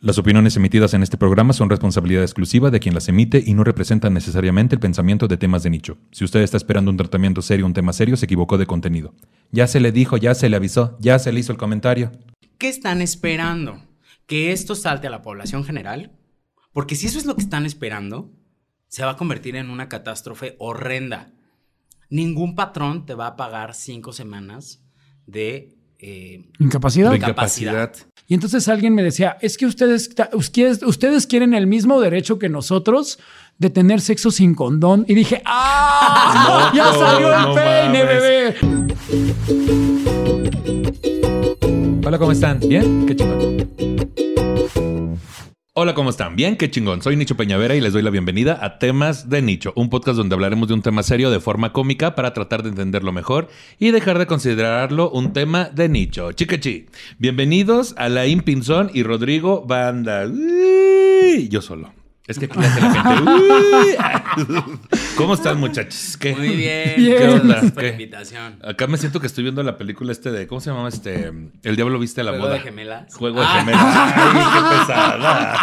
Las opiniones emitidas en este programa son responsabilidad exclusiva de quien las emite y no representan necesariamente el pensamiento de temas de nicho. Si usted está esperando un tratamiento serio, un tema serio, se equivocó de contenido. Ya se le dijo, ya se le avisó, ya se le hizo el comentario. ¿Qué están esperando? ¿Que esto salte a la población general? Porque si eso es lo que están esperando, se va a convertir en una catástrofe horrenda. Ningún patrón te va a pagar cinco semanas de eh, ¿Incapacidad? Incapacidad. Y entonces alguien me decía, es que ustedes, ustedes, ustedes quieren el mismo derecho que nosotros de tener sexo sin condón. Y dije, ¡ah! ¡Ya No, salió el no peine, mames. bebé! Hola, ¿cómo están? ¿Bien? Qué chingón. Hola, ¿cómo están? Bien, qué chingón. Soy Nicho Peñavera y les doy la bienvenida a Temas de Nicho, un podcast donde hablaremos de un tema serio de forma cómica para tratar de entenderlo mejor y dejar de considerarlo un tema de nicho. Chiquechi, bienvenidos a Laín Pinzón y Rodrigo Banda. Yo solo. Es que aquí la hace la gente. Uy. ¿Cómo están, muchachos? ¿Qué? Muy bien. Bien. ¿Qué onda? Gracias por la ¿Qué? invitación. Acá me siento que estoy viendo la película este de. ¿Cómo se llama este? El diablo viste a la ¿Juego moda. de gemelas? Juego de Ah. gemelas. Ay, qué pesada.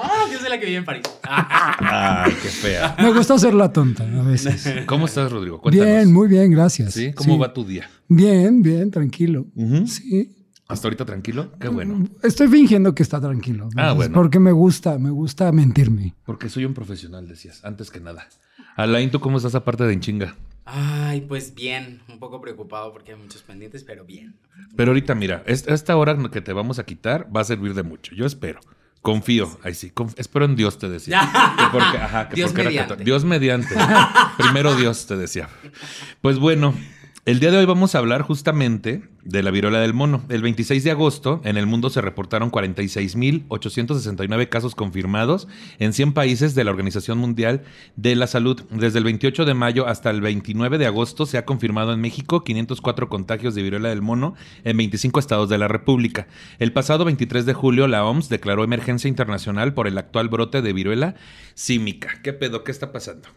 Ah, yo soy la que vive en París. Ah. Ay, qué fea. Me gusta hacer la tonta a veces. ¿Cómo estás, Rodrigo? Cuéntanos. Bien, muy bien, gracias. ¿Sí? ¿Cómo Sí. va tu día? Bien, bien, tranquilo. Sí. ¿Hasta ahorita tranquilo? Qué bueno. Estoy fingiendo que está tranquilo. Ah, bueno. Porque me gusta, me gusta mentirme. Porque soy un profesional, decías, antes que nada. Alain, ¿tú cómo estás aparte de en chinga? Ay, pues bien. Un poco preocupado porque hay muchos pendientes, pero bien. Pero ahorita, mira, es- esta hora que te vamos a quitar va a servir de mucho. Yo espero. Confío. Ahí sí. conf- espero en Dios, te decía. Que porque, ajá, que Dios porque era mediante. cató- Dios mediante. Primero Dios, te decía. Pues bueno, el día de hoy vamos a hablar justamente de la viruela del mono. El 26 de agosto, en el mundo se reportaron 46.869 casos confirmados en 100 países de la Organización Mundial de la Salud. Desde el 28 de mayo hasta el 29 de agosto se ha confirmado en México 504 contagios de viruela del mono en 25 estados de la República. El pasado 23 de julio, la OMS declaró emergencia internacional por el actual brote de viruela símica. ¿Qué pedo? ¿Qué está pasando?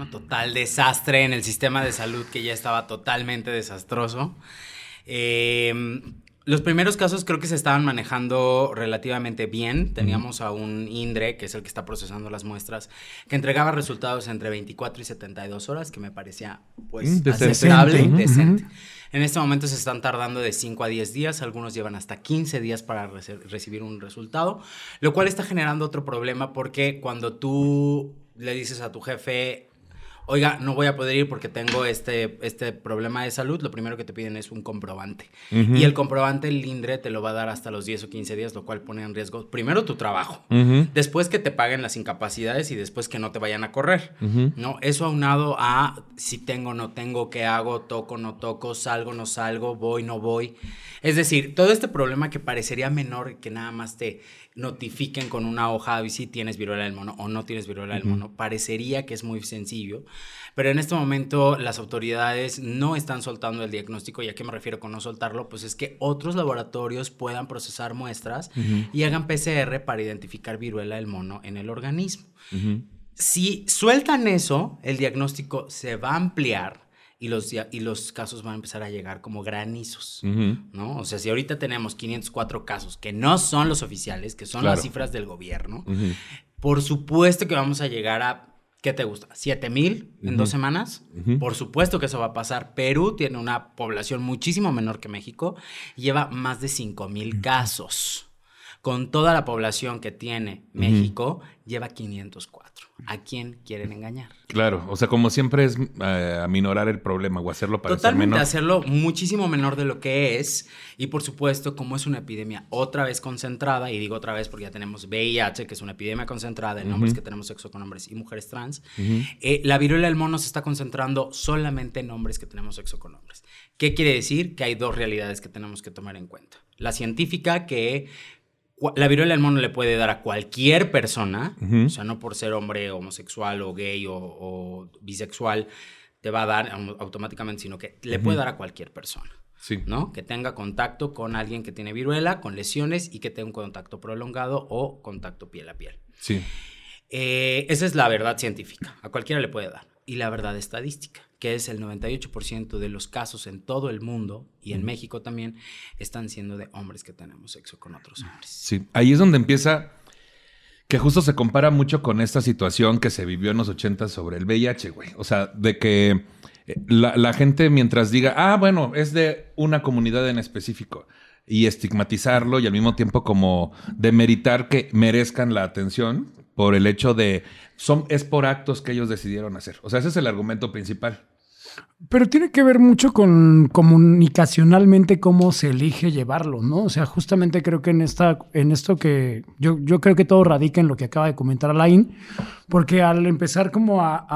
Un total desastre en el sistema de salud que ya estaba totalmente desastroso. Eh, los primeros casos creo que se estaban manejando relativamente bien. Teníamos a un INDRE, que es el que está procesando las muestras, que entregaba resultados entre 24 y 72 horas, que me parecía pues Mm, decente. aceptable, Decente. decente. En este momento se están tardando de 5 a 10 días, algunos llevan hasta 15 días para rece- recibir un resultado, lo cual está generando otro problema porque cuando tú le dices a tu jefe, oiga, no voy a poder ir porque tengo este, este problema de salud, lo primero que te piden es un comprobante. Y el comprobante, el INDRE, te lo va a dar hasta los 10 o 15 días, lo cual pone en riesgo primero tu trabajo. Después que te paguen las incapacidades y después que no te vayan a correr. ¿no? Eso aunado a si tengo, no tengo, qué hago, toco, no toco, salgo, no salgo, voy, no voy. Es decir, todo este problema que parecería menor que nada más te notifiquen con una hoja y si tienes viruela del mono o no tienes viruela del mono, parecería que es muy sencillo, pero en este momento las autoridades no están soltando el diagnóstico y a qué me refiero con no soltarlo, pues es que otros laboratorios puedan procesar muestras y hagan PCR para identificar viruela del mono en el organismo. Si sueltan eso, el diagnóstico se va a ampliar y los, y los casos van a empezar a llegar como granizos. ¿No? O sea, si ahorita tenemos 504 casos que no son los oficiales, que son Claro. las cifras del gobierno, por supuesto que vamos a llegar a, ¿qué te gusta? ¿7 mil en dos semanas? Por supuesto que eso va a pasar. Perú tiene una población muchísimo menor que México lleva más de 5 mil casos. Con toda la población que tiene México, lleva 504. ¿A quién quieren engañar? Claro, o sea, como siempre es eh, aminorar el problema o hacerlo parecer Totalmente menor. hacerlo muchísimo menor de lo que es. Y por supuesto, como es una epidemia otra vez concentrada, y digo otra vez porque ya tenemos VIH, que es una epidemia concentrada en hombres que tenemos sexo con hombres y mujeres trans, eh, la viruela del mono se está concentrando solamente en hombres que tenemos sexo con hombres. ¿Qué quiere decir? Que hay dos realidades que tenemos que tomar en cuenta. La científica que la viruela del mono le puede dar a cualquier persona, o sea, no por ser hombre homosexual o gay o, o bisexual te va a dar au- automáticamente, sino que le puede dar a cualquier persona. Sí. ¿no? Que tenga contacto con alguien que tiene viruela, con lesiones y que tenga un contacto prolongado o contacto piel a piel. Sí. Eh, esa es la verdad científica. A cualquiera le puede dar. Y la verdad estadística, que es el 98% de los casos en todo el mundo y en México también están siendo de hombres que tenemos sexo con otros hombres. Sí, ahí es donde empieza que justo se compara mucho con esta situación que se vivió en los 80 sobre el VIH, güey. O sea, de que eh, la, la gente mientras diga, ah, bueno, es de una comunidad en específico y estigmatizarlo y al mismo tiempo como demeritar que merezcan la atención por el hecho de son es por actos que ellos decidieron hacer. O sea, ese es el argumento principal. Pero tiene que ver mucho con comunicacionalmente cómo se elige llevarlo, ¿no? O sea, justamente creo que en esta, en esto que yo, yo creo que todo radica en lo que acaba de comentar Alain, porque al empezar como a,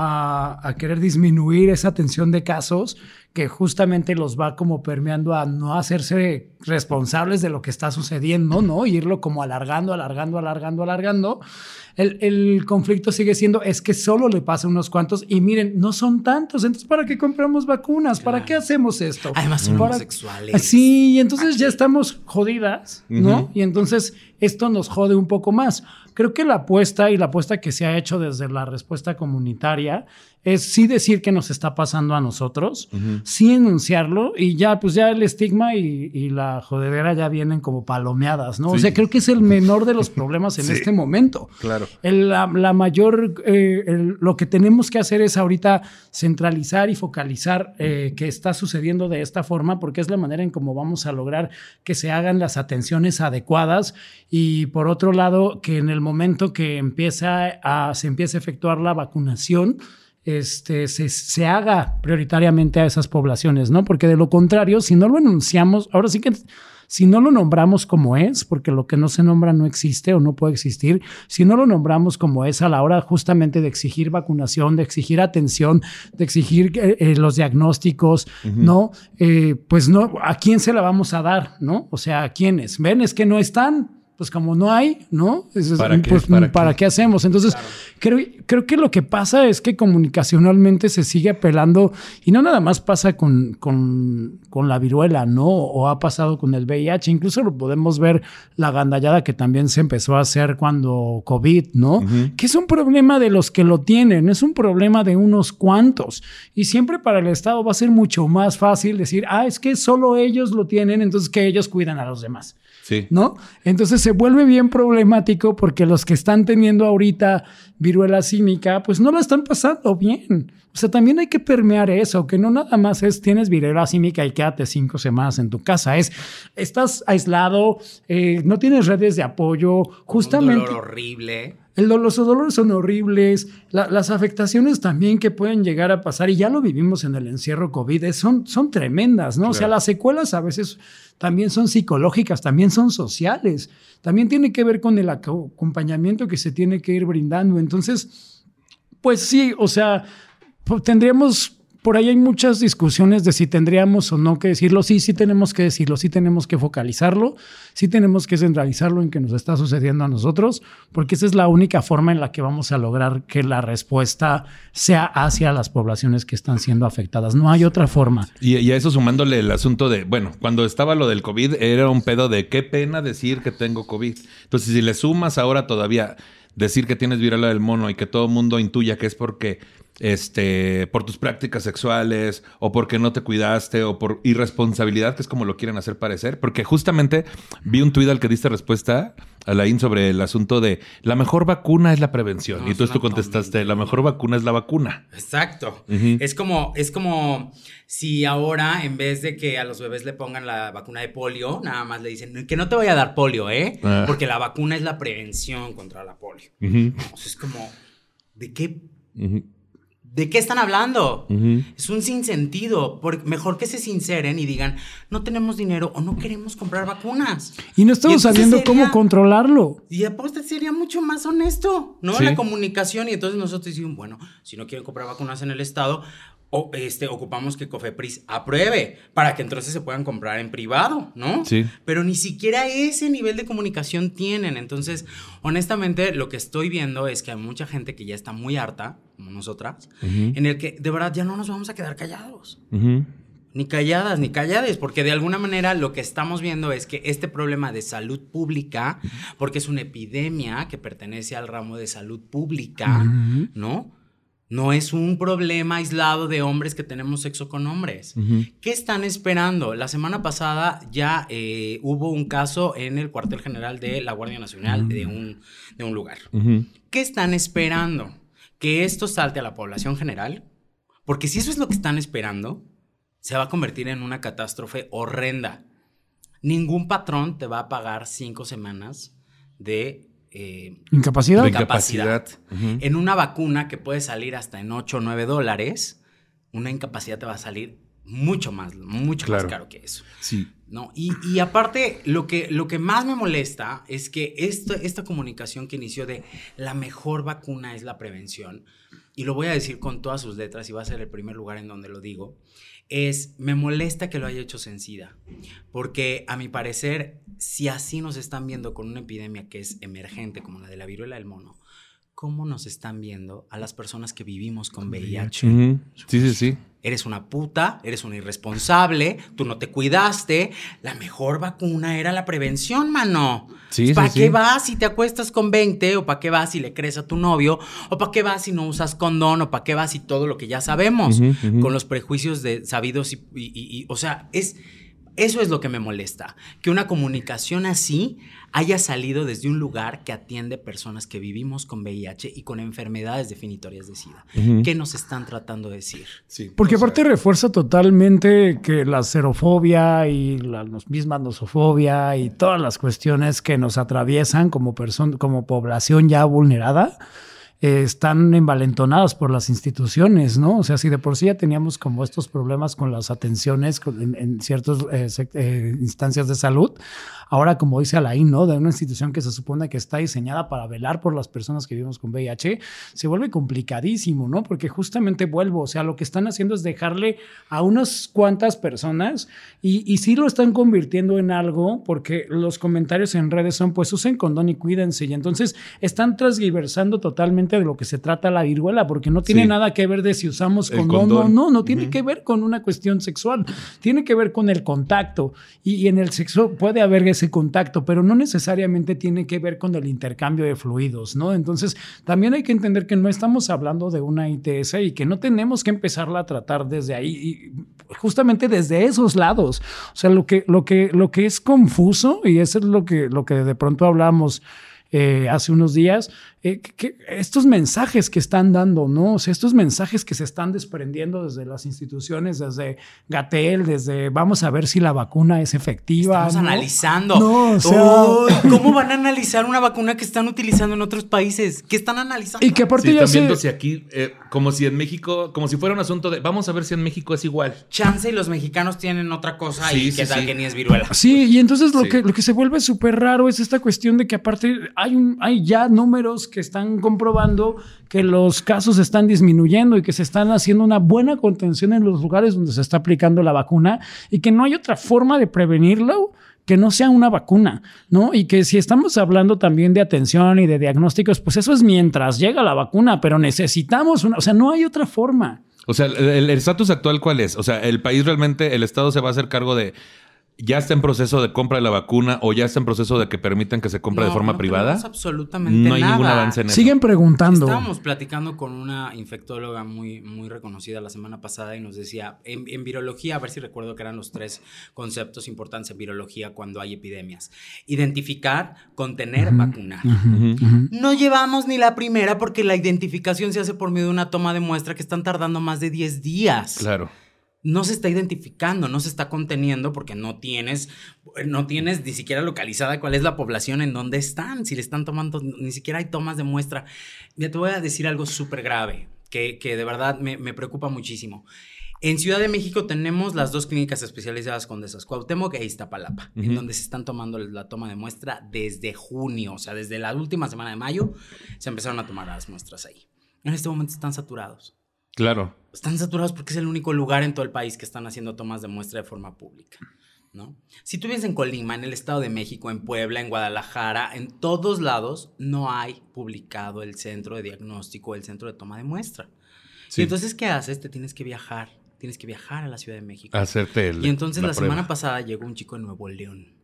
a- querer disminuir esa tensión de casos, que justamente los va como permeando a no hacerse responsables de lo que está sucediendo, ¿no? Y irlo como alargando, alargando, alargando, alargando. El, el conflicto sigue siendo, es que solo le pasa a unos cuantos y miren, no son tantos, entonces ¿para qué compramos vacunas? ¿Para Claro. qué hacemos esto? Además son Para- homosexuales. Sí, y entonces ya estamos jodidas, ¿no? Y entonces esto nos jode un poco más. Creo que la apuesta y la apuesta que se ha hecho desde la respuesta comunitaria es sí decir que nos está pasando a nosotros, sí enunciarlo y ya, pues ya el estigma y, y la jodedera ya vienen como palomeadas, ¿no? O sea, creo que es el menor de los problemas en Sí. este momento. Claro. La, mayor, eh, lo que tenemos que hacer es ahorita centralizar y focalizar eh, que está sucediendo de esta forma, porque es la manera en cómo vamos a lograr que se hagan las atenciones adecuadas y por otro lado, que en el momento que empieza a, se empiece a efectuar la vacunación, este, se, se haga prioritariamente a esas poblaciones, ¿no? Porque de lo contrario, si no lo enunciamos, ahora sí que si no lo nombramos como es, porque lo que no se nombra no existe o no puede existir, si no lo nombramos como es a la hora justamente de exigir vacunación, de exigir atención, de exigir eh, eh, los diagnósticos, ¿no? Eh, pues no, ¿a quién se la vamos a dar, no? O sea, ¿a quiénes? ¿Ven? Es que no están. Pues como no hay, ¿no? Es- ¿Para qué? Pues, ¿Para ¿para, qué? qué hacemos? Entonces, creo, creo que lo que pasa es que comunicacionalmente se sigue apelando, y no nada más pasa con, con, con la viruela, ¿no? O ha pasado con el VIH, incluso lo podemos ver la gandallada que también se empezó a hacer cuando COVID, ¿no? Que es un problema de los que lo tienen, es un problema de unos cuantos. Y siempre para el Estado va a ser mucho más fácil decir, ah, es que solo ellos lo tienen, entonces que ellos cuidan a los demás. Sí. ¿no? Entonces se vuelve bien problemático porque los que están teniendo ahorita viruela símica, pues no la están pasando bien. O sea, también hay que permear eso, que no nada más es tienes viruela símica y quédate cinco semanas en tu casa. Es, estás aislado, eh, no tienes redes de apoyo, Un justamente. dolor horrible. El los dolores son horribles, la- las afectaciones también que pueden llegar a pasar, y ya lo vivimos en el encierro COVID, es- son, son tremendas, ¿no? O sea, las secuelas a veces también son psicológicas, también son sociales, también tiene que ver con el aco- acompañamiento que se tiene que ir brindando. Entonces, pues sí, o sea, tendríamos, por ahí hay muchas discusiones de si tendríamos o no que decirlo. Sí, sí tenemos que decirlo, sí tenemos que focalizarlo, sí tenemos que centralizarlo en que nos está sucediendo a nosotros, porque esa es la única forma en la que vamos a lograr que la respuesta sea hacia las poblaciones que están siendo afectadas. No hay otra forma. Y, a eso sumándole el asunto de, bueno, cuando estaba lo del COVID era un pedo de qué pena decir que tengo COVID. Entonces, si le sumas ahora todavía decir que tienes viruela del mono y que todo el mundo intuya que es porque, este, por tus prácticas sexuales o porque no te cuidaste o por irresponsabilidad, que es como lo quieren hacer parecer. Porque justamente vi un tuit al que diste respuesta, Alain, sobre el asunto de la mejor vacuna es la prevención. No, y tú, tú contestaste, la mejor vacuna es la vacuna. Exacto. Es como, es como si ahora, en vez de que a los bebés le pongan la vacuna de polio, nada más le dicen que no te vaya a dar polio, ¿eh? Ah. Porque la vacuna es la prevención contra la polio. O sea, es como, ¿de qué, de qué están hablando? Es un sinsentido. Por, mejor que se sinceren y digan, no tenemos dinero o no queremos comprar vacunas. Y no estamos sabiendo sería- cómo controlarlo. Y aposta sería mucho más honesto, ¿no? Sí. La comunicación. Y entonces nosotros decimos, bueno, si no quieren comprar vacunas en el Estado, o, este, ocupamos que Cofepris apruebe para que entonces se puedan comprar en privado, ¿no? Sí. Pero ni siquiera ese nivel de comunicación tienen. Entonces, honestamente, lo que estoy viendo es que hay mucha gente que ya está muy harta, como nosotras, en el que de verdad ya no nos vamos a quedar callados. Ni calladas, ni callades, porque de alguna manera lo que estamos viendo es que este problema de salud pública, porque es una epidemia que pertenece al ramo de salud pública, ¿no? No es un problema aislado de hombres que tenemos sexo con hombres. ¿Qué están esperando? La semana pasada ya eh, hubo un caso en el cuartel general de la Guardia Nacional de, un, de un lugar. ¿Qué están esperando? ¿Que esto salte a la población general? Porque si eso es lo que están esperando, se va a convertir en una catástrofe horrenda. Ningún patrón te va a pagar cinco semanas de eh, ¿Incapacidad? De Incapacidad. Ujú. en una vacuna que puede salir hasta en 8 o 9 dólares, una incapacidad te va a salir mucho más, mucho Claro. más caro que eso. Sí. ¿no? Y, y aparte, lo que, lo que más me molesta es que esto, esta comunicación que inició de la mejor vacuna es la prevención, y lo voy a decir con todas sus letras, y va a ser el primer lugar en donde lo digo, es, me molesta que lo haya hecho Sencida, porque a mi parecer, si así nos están viendo con una epidemia que es emergente, como la de la viruela del mono, ¿cómo nos están viendo a las personas que vivimos con VIH? Sí, sí, sí. Eres una puta, eres una irresponsable, tú no te cuidaste. La mejor vacuna era la prevención, mano. Sí, ¿Para sí. qué vas si te acuestas con 20? ¿O para qué vas si le crees a tu novio? ¿O para qué vas si no usas condón? ¿O para qué vas si todo lo que ya sabemos? Con los prejuicios de sabidos y, y- y- y- o sea, es... Eso es lo que me molesta, que una comunicación así haya salido desde un lugar que atiende personas que vivimos con VIH y con enfermedades definitorias de SIDA. ¿Qué nos están tratando de decir? Sí. Porque sea, aparte refuerza totalmente que la xerofobia y la misma nosofobia y todas las cuestiones que nos atraviesan como, como población ya vulnerada eh, están envalentonadas por las instituciones, ¿no? O sea, si de por sí ya teníamos como estos problemas con las atenciones en, en ciertas eh, eh, instancias de salud, ahora como dice Alain, ¿no? De una institución que se supone que está diseñada para velar por las personas que vivimos con VIH, se vuelve complicadísimo, ¿no? Porque justamente vuelvo, o sea, lo que están haciendo es dejarle a unas cuantas personas y, y sí lo están convirtiendo en algo porque los comentarios en redes son pues usen condón y cuídense y entonces están transgiversando totalmente de lo que se trata la viruela porque no tiene Sí. nada que ver de si usamos condón, o condón. no, no tiene que ver con una cuestión sexual, tiene que ver con el contacto y, y en el sexo puede haber ese contacto, pero no necesariamente tiene que ver con el intercambio de fluidos, ¿no? Entonces, también hay que entender que no estamos hablando de una ITS y que no tenemos que empezarla a tratar desde ahí, y justamente desde esos lados. O sea, lo que, lo que, lo que es confuso, y eso es lo que, lo que de pronto hablamos eh, hace unos días, eh, que, que estos mensajes que están dando, ¿no? O sea, estos mensajes que se están desprendiendo desde las instituciones, desde Gatel, desde vamos a ver si la vacuna es efectiva. Estamos ¿no? analizando. No, o sea, ¿Cómo van a analizar una vacuna que están utilizando en otros países? ¿Qué están analizando? y que aparte Sí, ya están viendo si aquí, eh, como si en México, como si fuera un asunto de, vamos a ver si en México es igual. Chance y los mexicanos tienen otra cosa Sí, y sí, qué tal sí. que ni es viruela. Sí, y entonces lo, Sí. que, lo que se vuelve súper raro es esta cuestión de que aparte hay, un, hay ya números que están comprobando que los casos están disminuyendo y que se están haciendo una buena contención en los lugares donde se está aplicando la vacuna y que no hay otra forma de prevenirlo que no sea una vacuna, ¿no? Y que si estamos hablando también de atención y de diagnósticos, pues eso es mientras llega la vacuna, pero necesitamos una, o sea, no hay otra forma. O sea, el estatus actual, ¿cuál es? O sea, el país realmente, el Estado se va a hacer cargo de, ya está en proceso de compra de la vacuna o ya está en proceso de que permitan que se compre de forma no privada. absolutamente No hay nada. ningún avance en eso. Siguen preguntando. Estábamos platicando con una infectóloga muy, muy reconocida la semana pasada y nos decía, en, en virología, a ver si recuerdo que eran los tres conceptos importantes en virología cuando hay epidemias. Identificar, contener, vacunar. No llevamos ni la primera porque la identificación se hace por medio de una toma de muestra que están tardando más de 10 días. Claro. No se está identificando, no se está conteniendo porque no tienes, no tienes ni siquiera localizada cuál es la población en donde están, si le están tomando, ni siquiera hay tomas de muestra. Ya te voy a decir algo súper grave, que, que de verdad me, me preocupa muchísimo. En Ciudad de México tenemos las dos clínicas especializadas Condesas, Cuauhtémoc e Iztapalapa, en Ujú. donde se están tomando la toma de muestra desde junio, o sea, desde la última semana de mayo se empezaron a tomar las muestras ahí. En este momento están saturados. Claro. Están saturados porque es el único lugar en todo el país que están haciendo tomas de muestra de forma pública. ¿no? Si tú vives en Colima, en el Estado de México, en Puebla, en Guadalajara, en todos lados no hay publicado el centro de diagnóstico, el centro de toma de muestra. Sí. Y entonces, ¿qué haces? Te tienes que viajar, tienes que viajar a la Ciudad de México. Hacerte el. y entonces la, semana pasada llegó un chico de Nuevo León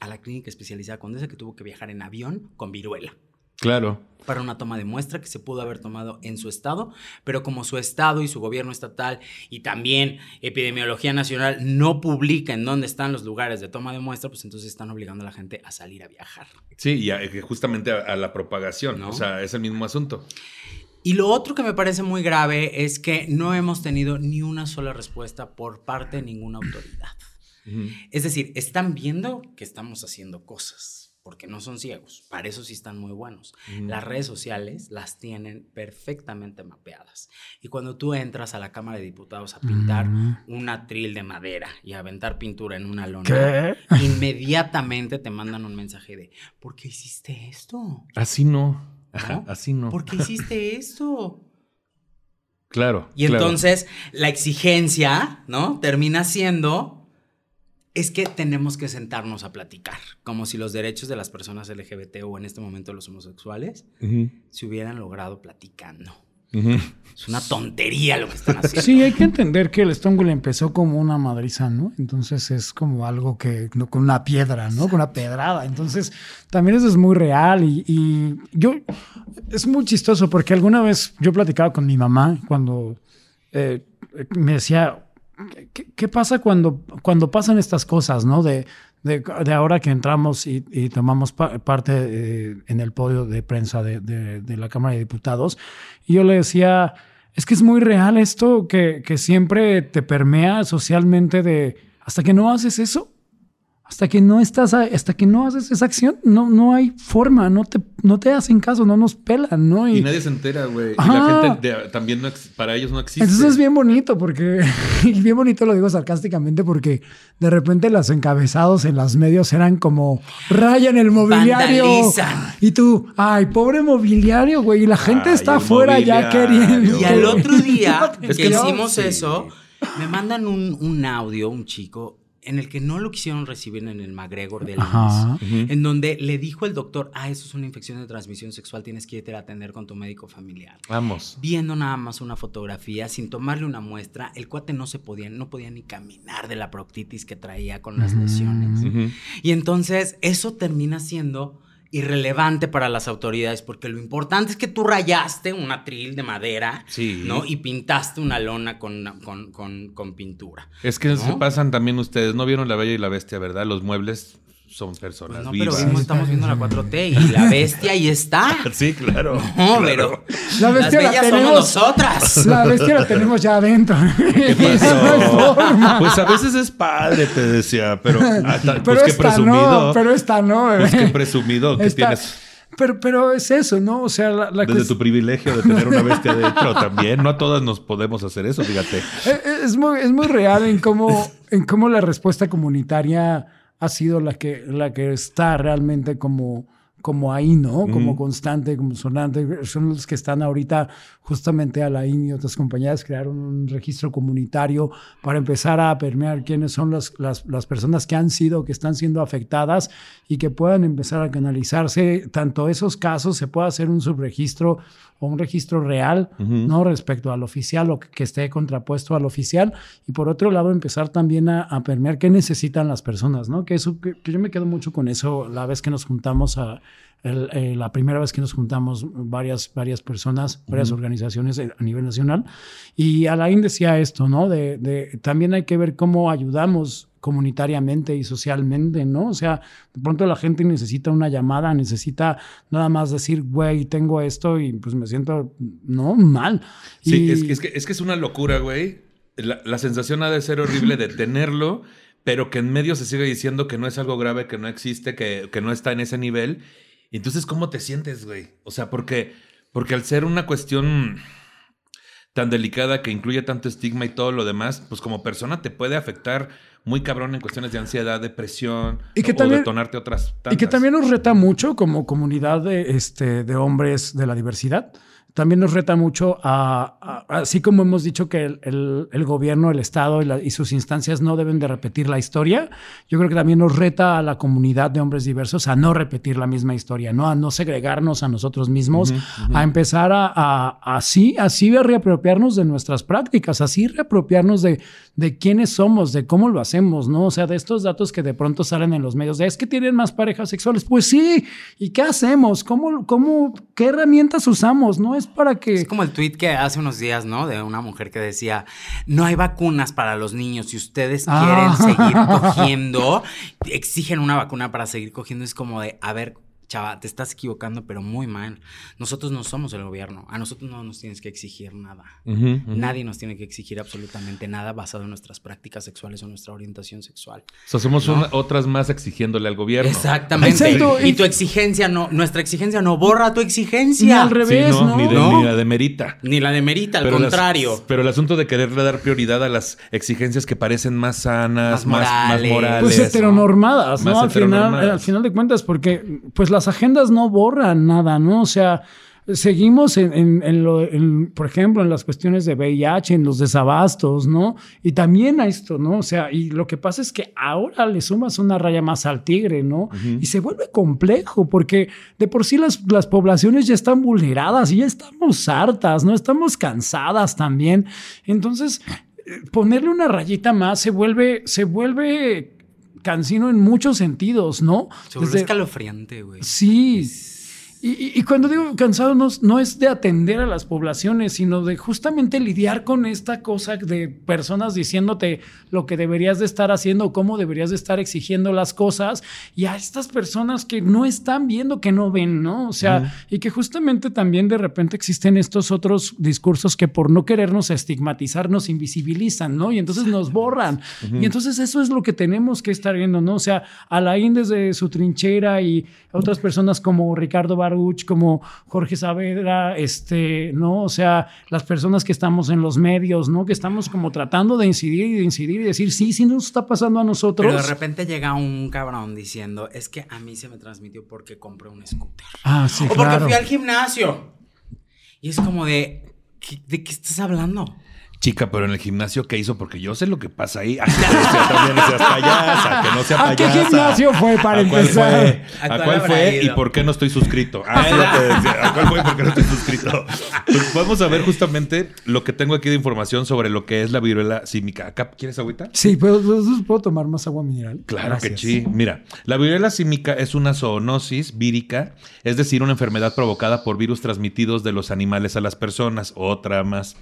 a la clínica especializada Condesa que tuvo que viajar en avión con viruela Claro. para una toma de muestra que se pudo haber tomado en su estado, pero como su estado y su gobierno estatal y también Epidemiología Nacional no publica en dónde están los lugares de toma de muestra, pues entonces están obligando a la gente a salir a viajar. Sí, y a- que justamente a, a la propagación. ¿No? O sea, es el mismo asunto. Y lo otro que me parece muy grave es que no hemos tenido ni una sola respuesta por parte de ninguna autoridad. Es decir, están viendo que estamos haciendo cosas, porque no son ciegos, para eso sí están muy buenos. Las redes sociales las tienen perfectamente mapeadas. Y cuando tú entras a la Cámara de Diputados a pintar un atril de madera y a aventar pintura en una lona, ¿Qué? inmediatamente te mandan un mensaje de, ¿por qué hiciste esto? Así no. Ajá, ¿No? así no. ¿Por qué hiciste esto? Claro. Y claro. entonces la exigencia, ¿no? Termina siendo, es que tenemos que sentarnos a platicar, como si los derechos de las personas LGBT o en este momento los homosexuales se hubieran logrado platicando. Es una tontería lo que están haciendo. Sí, hay que entender que el Stonewall empezó como una madriza, ¿no? Entonces es como algo que, no, con una piedra, ¿no? Con una pedrada. Entonces también eso es muy real y, y yo, es muy chistoso porque alguna vez yo platicaba con mi mamá cuando eh, me decía, ¿qué, qué pasa cuando, cuando pasan estas cosas, ¿no? De, de, de ahora que entramos y, y tomamos pa- parte eh, en el podio de prensa de, de- de la Cámara de Diputados. Y yo le decía, es que es muy real esto que, que siempre te permea socialmente de, hasta que no haces eso, hasta que no estás, a- hasta que no haces esa acción, no, no hay forma, no te, no te hacen caso, no nos pelan, ¿no? Y Y, nadie se entera, güey. Y la gente de- también no para ellos no existe. entonces es bien bonito porque, y bien bonito lo digo sarcásticamente porque de repente los encabezados en los medios eran como rayan el mobiliario. Vandalizan. Y tú, ay, pobre mobiliario, güey, y la gente Ay, está afuera ya queriendo. Y al otro día Es que hicimos sí. eso, me mandan un, un audio, un chico, en el que no lo quisieron recibir en el McGregor de Ajá. IMSS, en donde le dijo el doctor, ah, eso es una infección de transmisión sexual, tienes que irte a atender con tu médico familiar. Vamos. Viendo nada más una fotografía, sin tomarle una muestra, el cuate no se podía, no podía ni caminar de la proctitis que traía con las lesiones. Y entonces eso termina siendo irrelevante para las autoridades porque lo importante es que tú rayaste un atril de madera, Sí. ¿no? Y pintaste una lona con, con, con, con pintura. Es que ¿No? se pasan también ustedes. No vieron La Bella y la Bestia, ¿verdad? Los muebles son personas Pues no, pero estamos viendo la 4T y la bestia ahí está. Sí, claro. No, claro. pero La las bestia la bellas somos nosotras. La bestia la tenemos ya adentro. Pues a veces es padre, te decía, pero, ah, ta- Pero pues qué presumido. no, pero esta no. Pues qué bebé. presumido que Esta- tienes Pero, pero es eso, ¿no? O sea, la, la desde tu privilegio de tener una bestia dentro también. No a todas nos podemos hacer eso, fíjate. Eh, eh, Es muy, es muy real en cómo, en cómo la respuesta comunitaria ha sido la que, la que está realmente como, como ahí, ¿no? Como constante, como sonante. Son los que están ahorita, justamente Alain y otras compañías crearon un registro comunitario para empezar a permear quiénes son las, las, las personas que han sido, que están siendo afectadas y que puedan empezar a canalizarse tanto esos casos, se puede hacer un subregistro o un registro real, ¿no? Respecto al oficial o que, que esté contrapuesto al oficial. Y por otro lado, empezar también a, a permear qué necesitan las personas, ¿no? Que, eso, que, que yo me quedo mucho con eso la vez que nos juntamos a... el- eh, la primera vez que nos juntamos varias, varias personas, varias organizaciones eh, a nivel nacional, y Alain decía esto, ¿no? De, de- también hay que ver cómo ayudamos comunitariamente y socialmente, ¿no? O sea, de pronto la gente necesita una llamada, necesita nada más decir, güey, tengo esto y pues me siento, no, mal. Sí, Y- es, que, es, que, es que es una locura, güey. La, la sensación ha de ser horrible de tenerlo, pero que en medio se sigue diciendo que no es algo grave, que no existe, que, que no está en ese nivel. Y entonces, ¿cómo te sientes, güey? O sea, porque, porque al ser una cuestión tan delicada que incluye tanto estigma y todo lo demás, pues como persona te puede afectar muy cabrón en cuestiones de ansiedad, depresión Y que o también- detonarte otras Y que tantas. también nos reta mucho como comunidad de, este, de hombres de la diversidad. También nos reta mucho a, así como hemos dicho que el, el, gobierno, el Estado y, y, sus instancias no deben de repetir la historia, yo creo que también nos reta a la comunidad de hombres diversos a no repetir la misma historia, ¿no? A no segregarnos a nosotros mismos, a empezar a, a, así, así a reapropiarnos de nuestras prácticas, así reapropiarnos de, de quiénes somos, de cómo lo hacemos, ¿no? O sea, de estos datos que de pronto salen en los medios, de es que tienen más parejas sexuales. Pues sí, ¿y qué hacemos? ¿Cómo, cómo, qué herramientas usamos? No es para que... Es como el tweet que hace unos días, ¿no? De una mujer que decía, no hay vacunas para los niños, si ustedes quieren ah. seguir cogiendo, exigen una vacuna para seguir cogiendo, es como de, a ver, chava, te estás equivocando, pero muy mal. Nosotros no somos el gobierno. A nosotros no nos tienes que exigir nada. Nadie nos tiene que exigir absolutamente nada basado en nuestras prácticas sexuales o nuestra orientación sexual. O sea, somos otras más exigiéndole al gobierno. Exactamente. Y tu exigencia no, nuestra exigencia no borra tu exigencia. Ni al revés, no, Ni, la de merita. Ni la de merita, al contrario. pero el asunto de quererle dar prioridad a las exigencias que parecen más sanas, más, más morales. Pues heteronormadas, ¿no? Al final, al final de cuentas, porque pues la las agendas no borran nada, ¿no? O sea, seguimos en, lo, por ejemplo, en las cuestiones de VIH, en los desabastos, ¿no? Y también a esto, ¿no? O sea, y lo que pasa es que ahora le sumas una raya más al tigre, ¿no? Y se vuelve complejo porque de por sí las, las poblaciones ya están vulneradas y ya estamos hartas, ¿no? Estamos cansadas también. Entonces, eh, ponerle una rayita más se vuelve, se vuelve cansino en muchos sentidos, ¿no? Se escalofriante, güey. Sí. Y, cuando digo cansado no, es de atender a las poblaciones, sino de justamente lidiar con esta cosa de personas diciéndote lo que deberías de estar haciendo, cómo deberías de estar exigiendo las cosas, y a estas personas que no están viendo, que no ven, ¿no? O sea, y que justamente también de repente existen estos otros discursos que por no querernos estigmatizar nos invisibilizan, ¿no? Y entonces nos borran. Y entonces eso es lo que tenemos que estar viendo, ¿no? O sea, Alain desde su trinchera y otras personas como Ricardo Bar como Jorge Saavedra, este, ¿no? O sea, las personas que estamos en los medios, ¿no? Que estamos como tratando de incidir y de incidir y decir, sí, sí nos está pasando a nosotros. Pero de repente llega un cabrón diciendo, es que a mí se me transmitió porque compré un scooter. Ah, sí, O porque fui al gimnasio. Y es como de, ¿de qué estás hablando? Chica, pero en el gimnasio, ¿qué hizo? Porque yo sé lo que pasa ahí. Así que también no seas payasa, que no sea payasa. ¿A qué gimnasio fue para ¿A empezar? ¿A cuál fue y por qué no estoy suscrito? Ah, ¿A cuál fue y por qué no estoy suscrito? Pues vamos a ver justamente lo que tengo aquí de información sobre lo que es la viruela símica. ¿Acá quieres agüita? Sí, ¿puedo, puedo tomar más agua mineral? Claro que sí. Mira, la viruela símica es una zoonosis vírica, es decir, una enfermedad provocada por virus transmitidos de los animales a las personas. Otra más.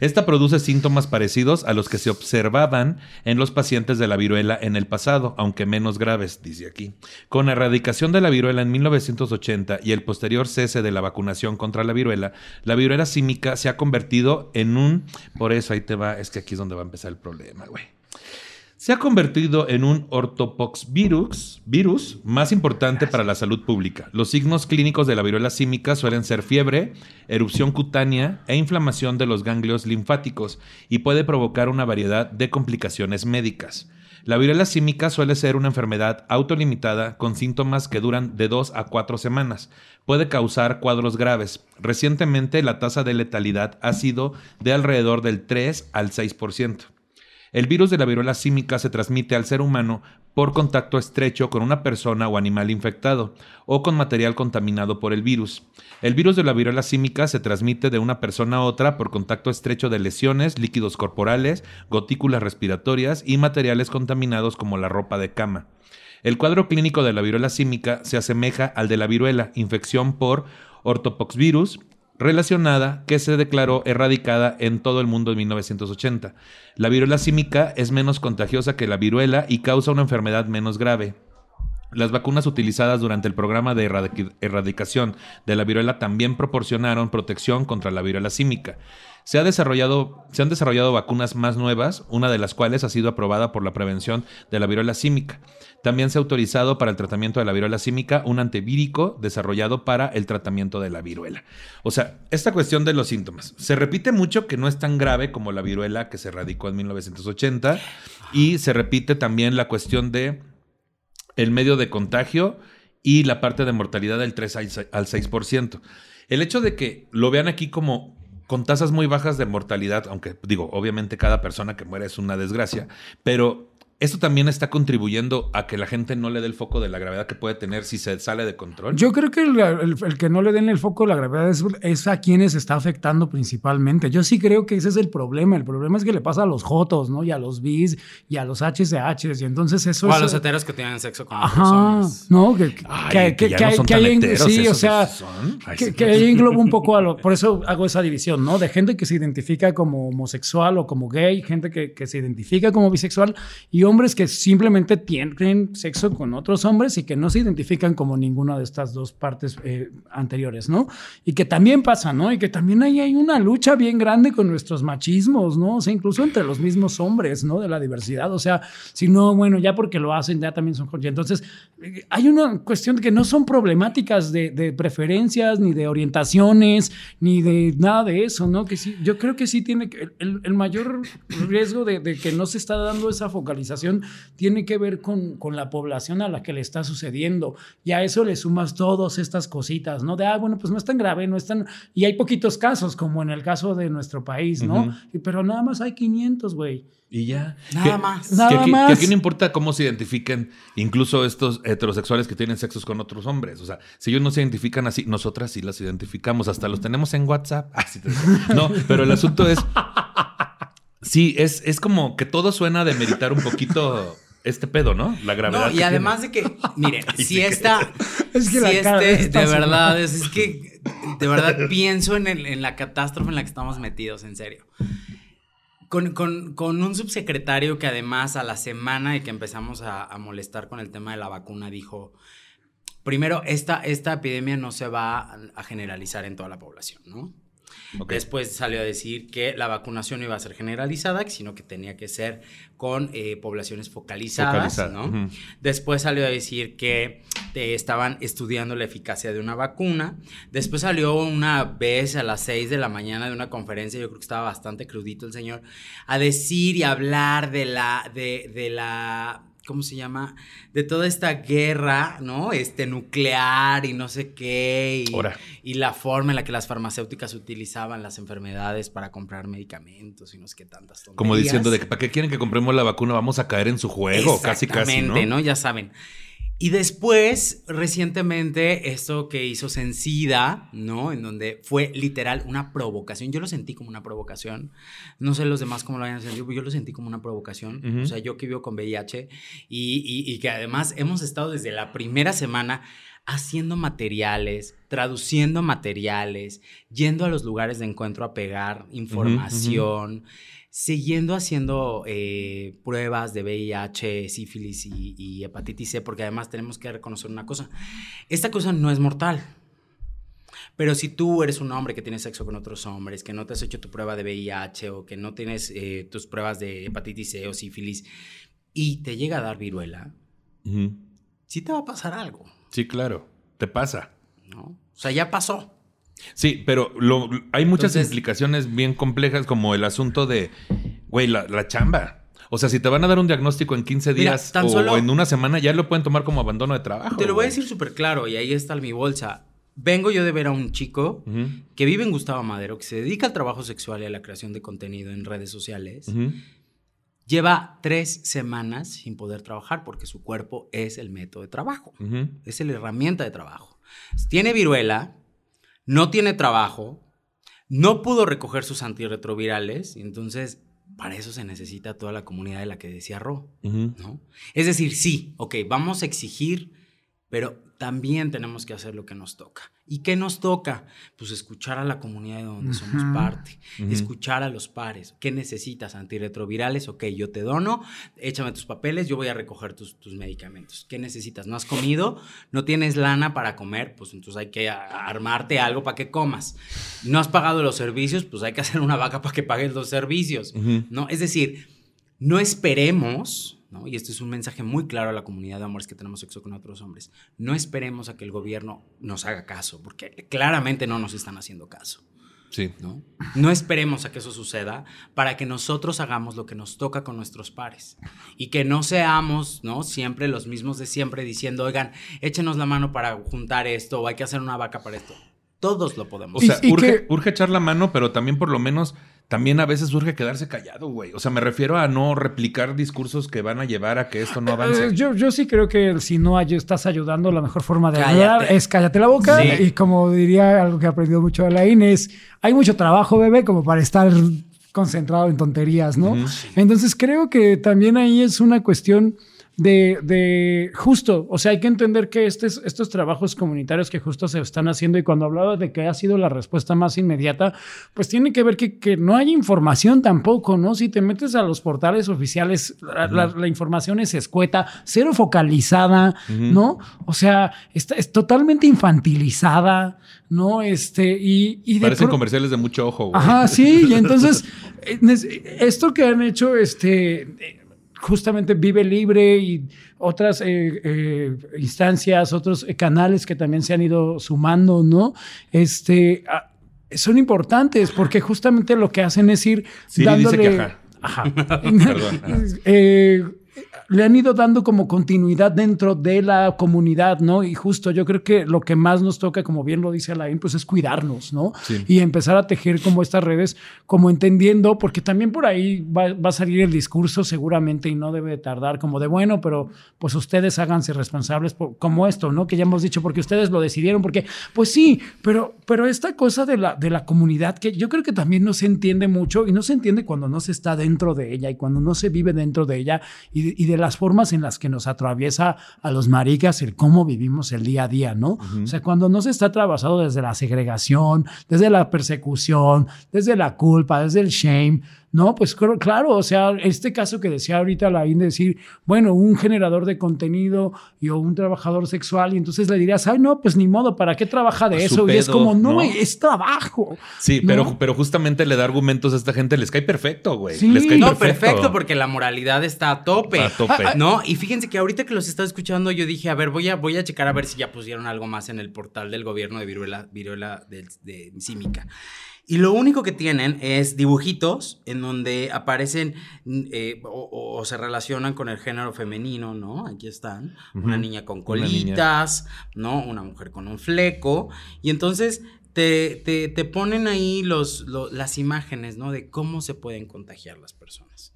Esta produce síntomas parecidos a los que se observaban en los pacientes de la viruela en el pasado, aunque menos graves, dice aquí. Con la erradicación de la viruela en 1980 y el posterior cese de la vacunación contra la viruela, la viruela símica se ha convertido en un... Por eso ahí te va, es que aquí es donde va a empezar el problema, güey se ha convertido en un ortopoxvirus virus más importante para la salud pública. Los signos clínicos de la viruela símica suelen ser fiebre, erupción cutánea e inflamación de los ganglios linfáticos y puede provocar una variedad de complicaciones médicas. La viruela símica suele ser una enfermedad autolimitada con síntomas que duran de 2 a 4 semanas. Puede causar cuadros graves. Recientemente la tasa de letalidad ha sido de alrededor del 3 al 6%. El virus de la viruela símica se transmite al ser humano por contacto estrecho con una persona o animal infectado o con material contaminado por el virus. El virus de la viruela símica se transmite de una persona a otra por contacto estrecho de lesiones, líquidos corporales, gotículas respiratorias y materiales contaminados como la ropa de cama. El cuadro clínico de la viruela símica se asemeja al de la viruela, infección por ortopoxvirus, relacionada que se declaró erradicada en todo el mundo en 1980. La viruela símica es menos contagiosa que la viruela y causa una enfermedad menos grave. Las vacunas utilizadas durante el programa de erradicación de la viruela también proporcionaron protección contra la viruela símica. Se, ha desarrollado, se han desarrollado vacunas más nuevas, una de las cuales ha sido aprobada por la prevención de la viruela símica. También se ha autorizado para el tratamiento de la viruela símica un antivírico desarrollado para el tratamiento de la viruela. O sea, esta cuestión de los síntomas. Se repite mucho que no es tan grave como la viruela que se erradicó en 1980 y se repite también la cuestión de el medio de contagio y la parte de mortalidad del 3 al 6%. El hecho de que lo vean aquí como con tasas muy bajas de mortalidad, aunque digo, obviamente cada persona que muere es una desgracia, pero esto también está contribuyendo a que la gente no le dé el foco de la gravedad que puede tener si se sale de control. Yo creo que el, el- el que no le den el foco de la gravedad es, es a quienes está afectando principalmente. Yo sí creo que ese es el problema. El problema es que le pasa a los jotos, ¿no? Y a los bis y a los HCHs. Y entonces eso O a los heteros que tienen sexo con Ajá, hombres. no, que, que, Ay, que ya no que hay- heteros, sí, o esos sea, son. Ay, que, sí. que ahí engloba un poco a lo, por eso hago esa división, ¿no? De gente que se identifica como homosexual o como gay, gente que, que se identifica como bisexual y hombres que simplemente tienen sexo con otros hombres y que no se identifican como ninguna de estas dos partes eh, anteriores, ¿no? Y que también pasa, ¿no? Y que también ahí hay una lucha bien grande con nuestros machismos, ¿no? O sea, incluso entre los mismos hombres, ¿no? De la diversidad, o sea, si no, bueno, ya porque lo hacen, ya también son... Entonces, eh, hay una cuestión que no son problemáticas de, de preferencias, ni de orientaciones, ni de nada de eso, ¿no? Que sí, yo creo que sí tiene el, el mayor riesgo de, de que no se está dando esa focalización tiene que ver con, con la población a la que le está sucediendo. Y a eso le sumas todas estas cositas, ¿no? De, ah, bueno, pues no es tan grave, no es tan... Y hay poquitos casos, como en el caso de nuestro país, ¿no? Ujú. Y- Pero nada más hay 500, güey. Y ya. Nada Que- más. Nada que más. que aquí no importa cómo se identifiquen, incluso estos heterosexuales que tienen sexos con otros hombres. O sea, si ellos no se identifican así, nosotras sí las identificamos. Hasta los tenemos en WhatsApp. Ah, sí, te- no, pero el asunto es. Sí, es, es como que todo suena de meditar un poquito este pedo, ¿no? La gravedad. No, y que además de que, miren, Ay, si esta, Es que si la cara este, está de verdad, es, es que de verdad pienso en, el- en la catástrofe en la que estamos metidos, en serio. Con, con- con un subsecretario que además a la semana de que empezamos a, a molestar con el tema de la vacuna dijo, primero, esta, esta epidemia no se va a generalizar en toda la población, ¿no? Después salió a decir que la vacunación no iba a ser generalizada, sino que tenía que ser con eh, poblaciones focalizadas, Focalizada, ¿no? ujú. Después salió a decir que eh, estaban estudiando la eficacia de una vacuna. Después salió una vez a las 6 de la mañana de una conferencia, yo creo que estaba bastante crudito el señor, a decir y hablar de la, de, de la, ¿cómo se llama? De toda esta guerra, ¿no? Este nuclear y no sé qué. Y, Ahora. y la forma en la que las farmacéuticas utilizaban las enfermedades para comprar medicamentos y no sé qué tantas tonterías. Como diciendo de que para qué quieren que compremos la vacuna, vamos a caer en su juego, casi casi, Exactamente, ¿no? Ya saben. Y después, recientemente, esto que hizo Sencida, ¿no? En donde fue literal una provocación. Yo lo sentí como una provocación. No sé los demás cómo lo hayan sentido, pero yo lo sentí como una provocación. O sea, yo que vivo con VIH y, y- y que además hemos estado desde la primera semana haciendo materiales, traduciendo materiales, yendo a los lugares de encuentro a pegar información, siguiendo haciendo eh, pruebas de VIH, sífilis y, y hepatitis C, porque además tenemos que reconocer una cosa, esta cosa no es mortal. Pero si tú eres un hombre que tiene sexo con otros hombres, que no te has hecho tu prueba de VIH o que no tienes eh, tus pruebas de hepatitis C o sífilis y te llega a dar viruela, sí te va a pasar algo, Sí, claro. Te pasa. ¿no? O sea, ya pasó. Sí, pero lo- hay muchas Entonces- implicaciones bien complejas como el asunto de, güey, la, la chamba. O sea, si te van a dar un diagnóstico en 15 Mira, días tan o solo- en una semana, ya lo pueden tomar como abandono de trabajo. Te lo voy a decir súper claro y ahí está mi bolsa. Vengo yo de ver a un chico que vive en Gustavo Madero, que se dedica al trabajo sexual y a la creación de contenido en redes sociales. Lleva tres semanas sin poder trabajar porque su cuerpo es el método de trabajo, es la herramienta de trabajo. Tiene viruela, no tiene trabajo, no pudo recoger sus antirretrovirales y entonces para eso se necesita toda la comunidad de la que decía Ro. ¿no? Es decir, sí, ok, vamos a exigir, pero también tenemos que hacer lo que nos toca. ¿Y qué nos toca? Pues escuchar a la comunidad de donde somos Ujú. parte, Ujú. escuchar a los pares. ¿Qué necesitas? Antirretrovirales, ok, yo te dono, échame tus papeles, yo voy a recoger tus, tus medicamentos. ¿Qué necesitas? ¿No has comido? ¿No tienes lana para comer? Pues entonces hay que armarte algo para que comas. ¿No has pagado los servicios? Pues hay que hacer una vaca para que pagues los servicios. Ujú. ¿no? Es decir, no esperemos, ¿no? y este es un mensaje muy claro a la comunidad de hombres que tenemos sexo con otros hombres, no esperemos a que el gobierno nos haga caso, porque claramente no nos están haciendo caso. Sí. ¿no? No esperemos a que eso suceda para que nosotros hagamos lo que nos toca con nuestros pares y que no seamos, ¿no? Siempre los mismos de siempre diciendo, oigan, échenos la mano para juntar esto o hay que hacer una vaca para esto. todos lo podemos. O sea, Y- y urge, que- urge echar la mano, pero también por lo menos, también a veces urge quedarse callado, güey. O sea, me refiero a no replicar discursos que van a llevar a que esto no avance. Eh, Yo, yo sí creo que si no estás ayudando, la mejor forma de Cállate. ayudar es cállate la boca. Sí. Y como diría algo que he aprendido mucho de la es, hay mucho trabajo, bebé, como para estar concentrado en tonterías, ¿no? Entonces creo que también ahí es una cuestión de, de justo, o sea, hay que entender que estos, estos trabajos comunitarios que justo se están haciendo y cuando hablaba de que ha sido la respuesta más inmediata, pues tiene que ver que, que no hay información tampoco, ¿no? Si te metes a los portales oficiales, la, la- la información es escueta, cero focalizada, ¿no? O sea, está, es totalmente infantilizada, ¿no? Este, y, y Parecen comerciales de mucho ojo, güey. Ajá, sí, y entonces eh, esto que han hecho, este, justamente Vive Libre y otras eh, eh, instancias, otros eh, canales que también se han ido sumando, ¿no? Este, ah, son importantes porque justamente lo que hacen es ir Siri dándole... dice que ajá. Ajá. Perdón, ajá. Eh, le han ido dando como continuidad dentro de la comunidad, ¿no? Y justo yo creo que lo que más nos toca, como bien lo dice Alain, pues es cuidarnos, ¿no? Sí. Y empezar a tejer como estas redes, como entendiendo, porque también por ahí va, va a salir el discurso seguramente y no debe de tardar, como de bueno, pero pues ustedes háganse responsables por- como esto, ¿no? Que ya hemos dicho, porque ustedes lo decidieron, porque pues sí, pero, pero esta cosa de la, de la comunidad que yo creo que también no se entiende mucho y no se entiende cuando no se está dentro de ella y cuando no se vive dentro de ella y y de las formas en las que nos atraviesa a los maricas el cómo vivimos el día a día, ¿no? O sea, cuando no se está atravesado desde la segregación, desde la persecución, desde la culpa, desde el shame, no, pues cl- claro, o sea, este caso que decía ahorita la de decir, bueno, un generador de contenido y o un trabajador sexual, y entonces le dirías, ay, no, pues ni modo, ¿para qué trabaja de eso? y es como, no, ¿no? es trabajo. Sí, ¿no? pero, pero justamente le da argumentos a esta gente, les cae perfecto, güey. Sí. Les cae No, perfecto. porque la moralidad está a tope. A tope. No, y fíjense que ahorita que los estaba escuchando, yo dije, a ver, voy a, voy a checar a ver si ya pusieron algo más en el portal del gobierno de Viruela, Viruela de, de Símica. Y lo único que tienen es dibujitos en donde aparecen mm, eh, o, se relacionan con el género femenino, ¿no? Aquí están. Una niña con Una niña. colitas, ¿no? Una mujer con un fleco. Y entonces te, te- te ponen ahí los, lo- las imágenes, ¿no? De cómo se pueden contagiar las personas.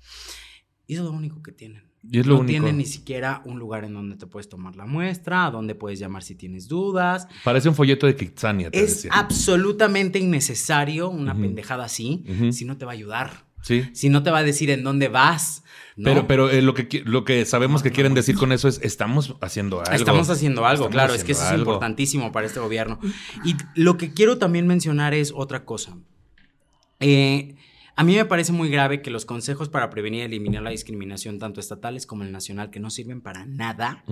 Y eso es lo único que tienen. Y es lo no único. tienen ni siquiera un lugar en donde te puedes tomar la muestra, a donde puedes llamar si tienes dudas. Parece un folleto de Kitsania, te Es decía. absolutamente innecesario una pendejada así si no te va a ayudar. Sí. Si no te va a decir en dónde vas. ¿no? Pero, pero eh, lo, que, lo que sabemos que quieren decir con eso es estamos haciendo algo. Estamos haciendo algo, Estamos claro, es que eso es importantísimo para este gobierno. Y lo que quiero también mencionar es otra cosa. Eh, a mí me parece muy grave que los consejos para prevenir y eliminar la discriminación, tanto estatales como el nacional, que no sirven para nada.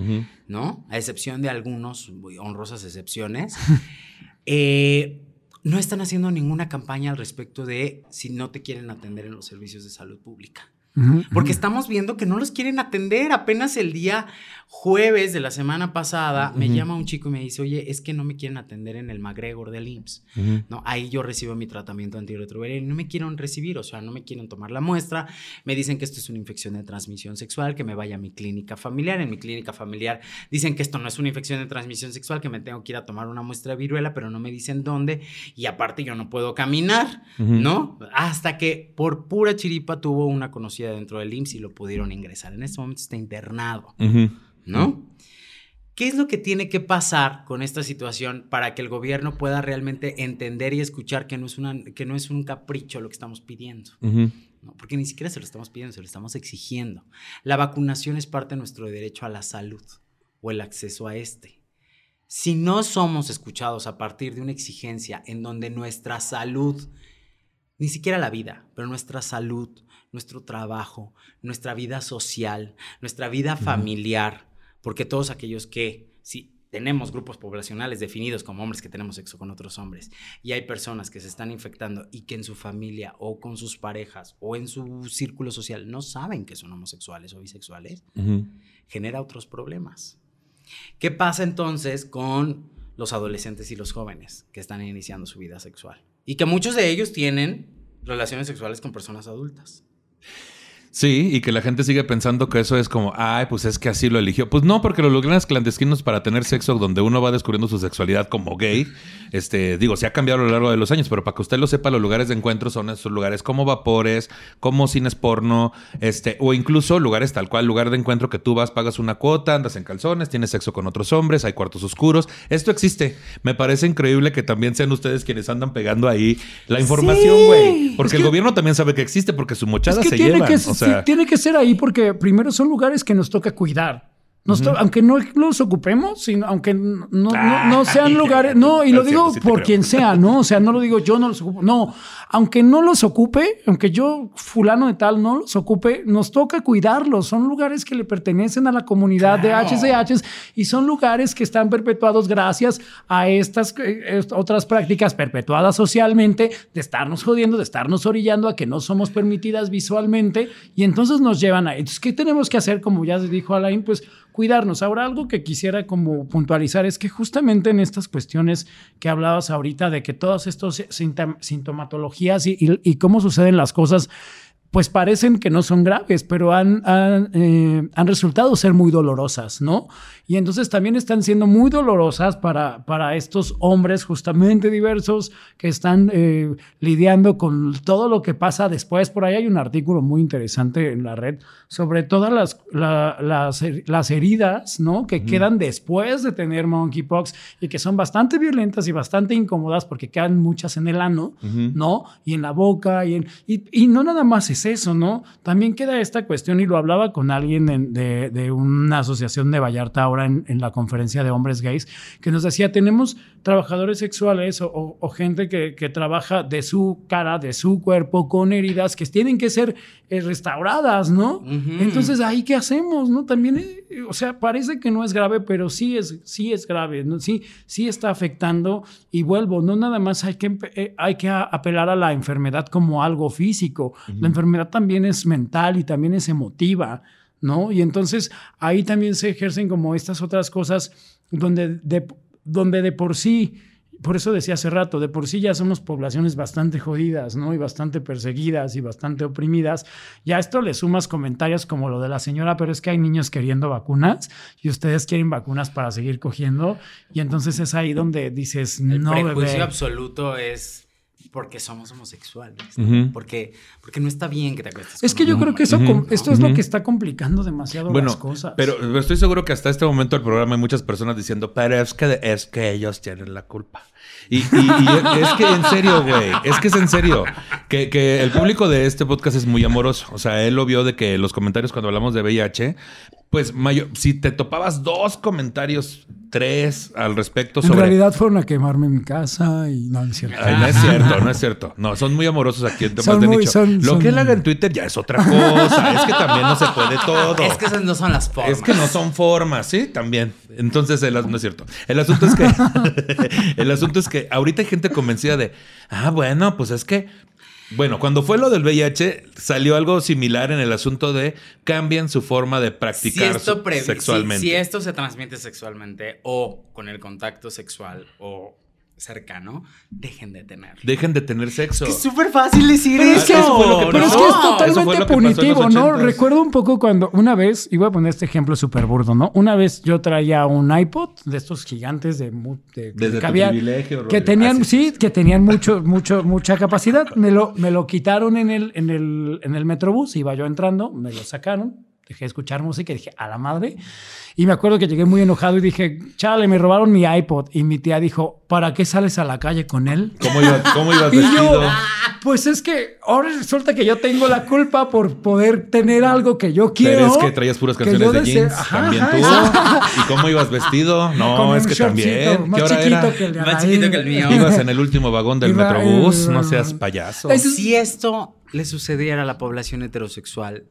¿no? A excepción de algunos muy honrosas excepciones, eh, no están haciendo ninguna campaña al respecto de si no te quieren atender en los servicios de salud pública. Porque estamos viendo que no los quieren atender. Apenas el día jueves de la semana pasada me llama un chico y me dice, oye, es que no me quieren atender en el McGregor del IMSS. Ujú. ¿no? Ahí yo recibo mi tratamiento antirretroviral y no me quieren recibir, o sea, no me quieren tomar la muestra. Me dicen que esto es una infección de transmisión sexual, que me vaya a mi clínica familiar. En mi clínica familiar dicen que esto no es una infección de transmisión sexual, que me tengo que ir a tomar una muestra de viruela, pero no me dicen dónde. Y aparte yo no puedo caminar. ¿no? Hasta que por pura chiripa tuvo una conocida dentro del IMSS y lo pudieron ingresar. En este momento está internado. Ujú. ¿No? ¿Qué es lo que tiene que pasar con esta situación para que el gobierno pueda realmente entender y escuchar que no es, una, que no es un capricho lo que estamos pidiendo? ¿no? Porque ni siquiera se lo estamos pidiendo, se lo estamos exigiendo. La vacunación es parte de nuestro derecho a la salud o el acceso a este. Si no somos escuchados a partir de una exigencia en donde nuestra salud, ni siquiera la vida, pero nuestra salud, nuestro trabajo, nuestra vida social, nuestra vida familiar, porque todos aquellos que, si tenemos grupos poblacionales definidos como hombres que tenemos sexo con otros hombres, y hay personas que se están infectando y que en su familia o con sus parejas o en su círculo social no saben que son homosexuales o bisexuales, genera otros problemas. ¿Qué pasa entonces con los adolescentes y los jóvenes que están iniciando su vida sexual? Y que muchos de ellos tienen relaciones sexuales con personas adultas. Sí, y que la gente sigue pensando que eso es como, ay, pues es que así lo eligió. Pues no, porque los lugares clandestinos para tener sexo donde uno va descubriendo su sexualidad como gay, este, digo, se ha cambiado a lo largo de los años, pero para que usted lo sepa, los lugares de encuentro son esos lugares como vapores, como cines porno, este, o incluso lugares tal cual, lugar de encuentro que tú vas, pagas una cuota, andas en calzones, tienes sexo con otros hombres, hay cuartos oscuros. Esto existe. Me parece increíble que también sean ustedes quienes andan pegando ahí la información, güey. Porque el gobierno también sabe que existe porque su mochada Es que se tiene tiene que ser ahí porque primero son lugares que nos toca cuidar. Nos Aunque no los ocupemos, sino, aunque no, no- no sean lugares, no, y lo digo sí por creo. quien sea, ¿no? O sea, no lo digo yo, no los ocupo, no, aunque no los ocupe, aunque yo, fulano de tal, no los ocupe, nos toca cuidarlos. Son lugares que le pertenecen a la comunidad de HCHs y son lugares que están perpetuados gracias a estas eh, est- otras prácticas perpetuadas socialmente de estarnos jodiendo, de estarnos orillando a que no somos permitidas visualmente y entonces nos llevan a... Entonces, ¿qué tenemos que hacer? Como ya dijo Alain, pues cuidarnos. Ahora, algo que quisiera como puntualizar es que justamente en estas cuestiones que hablabas ahorita de que todas estas sintom- sintomatologías y- y cómo suceden las cosas, pues parecen que no son graves, pero han, han, eh, han resultado ser muy dolorosas, ¿no? Y entonces también están siendo muy dolorosas para, para estos hombres justamente diversos que están eh, lidiando con todo lo que pasa después. Por ahí hay un artículo muy interesante en la red sobre todas las, la- las, las heridas, ¿no? Que quedan después de tener monkeypox y que son bastante violentas y bastante incómodas porque quedan muchas en el ano, ¿no? Y en la boca y, en, y, y no nada más es eso, ¿no? También queda esta cuestión y lo hablaba con alguien en- de, de una asociación de Vallarta ahora en, en la conferencia de hombres gays, que nos decía, tenemos trabajadores sexuales o, o- o gente que, que trabaja de su cara, de su cuerpo, con heridas que tienen que ser eh, restauradas, ¿no? Entonces, ¿ahí qué hacemos, no? También, eh, o sea, parece que no es grave, pero sí es, sí es grave, ¿no? Sí, sí está afectando y vuelvo, no nada más hay que, eh, hay que apelar a la enfermedad como algo físico, la enfermedad también es mental y también es emotiva, ¿no? Y entonces ahí también se ejercen como estas otras cosas donde de, donde de por sí, por eso decía hace rato, de por sí ya somos poblaciones bastante jodidas, ¿no? Y bastante perseguidas y bastante oprimidas. Ya a esto le sumas comentarios como lo de la señora, pero es que hay niños queriendo vacunas y ustedes quieren vacunas para seguir cogiendo. Y entonces es ahí donde dices, El no, prejuicio bebé. absoluto es porque somos homosexuales. Porque, porque no está bien que te acuestes Es con que un yo creo hombre. que eso, esto es lo que está complicando demasiado Bueno, las cosas. pero estoy seguro que hasta este momento del programa hay muchas personas diciendo, pero es que, es que ellos tienen la culpa. Y, y- y es que en serio, güey, es que es en serio, que, que el público de este podcast es muy amoroso. O sea, él lo vio de que los comentarios cuando hablamos de VIH, pues mayo- si te topabas dos comentarios, tres al respecto en sobre... realidad fueron a quemarme mi casa y no, no es cierto. Ay, no es cierto, no es cierto. No, son muy amorosos aquí en temas Son de muy- nicho. son- Lo son- que él haga en Twitter ya es otra cosa. es que también no se puede todo. Es que esas no son las formas. Es que no son formas, sí, también. Entonces, el, as- no es cierto. El asunto es que. el asunto es que ahorita hay gente convencida de. Ah, bueno, pues es que. Bueno, cuando fue lo del VIH, salió algo similar en el asunto de cambian su forma de si practicar esto, su- pre- si- sexualmente. si esto se transmite sexualmente o con el contacto sexual o cercano, dejen de tenerlo. Dejen de tener sexo. Es súper fácil decir Pero es que, eso. que pero es, que es totalmente punitivo, ¿no? Recuerdo un poco cuando una vez, y voy a poner este ejemplo súper burdo, ¿no? Una vez yo traía un iPod de estos gigantes de, de- Desde que tu había- privilegio, que Rolly. tenían, Ah, sí, que tenían mucho, mucho, mucha capacidad. Me lo, me lo quitaron en el, en el, en el metrobús, iba yo entrando, me lo sacaron. Dejé de escuchar música y dije, a la madre. Y me acuerdo que llegué muy enojado y dije, chale, me robaron mi iPod. Y mi tía dijo, ¿para qué sales a la calle con él? ¿Cómo, iba- cómo ibas Y vestido? yo, pues es que ahora resulta que yo tengo la culpa por poder tener algo que yo quiero. Pero es que traías puras canciones de jeans. Ajá, también ajá, tú. exacto. ¿Y cómo ibas vestido? No, Con es que también. Más ¿Qué hora chiquito era? que el de Más chiquito que el mío. Ibas en el último vagón del Iba Metrobús, no seas payaso. Eso- Si esto le sucediera a la población heterosexual,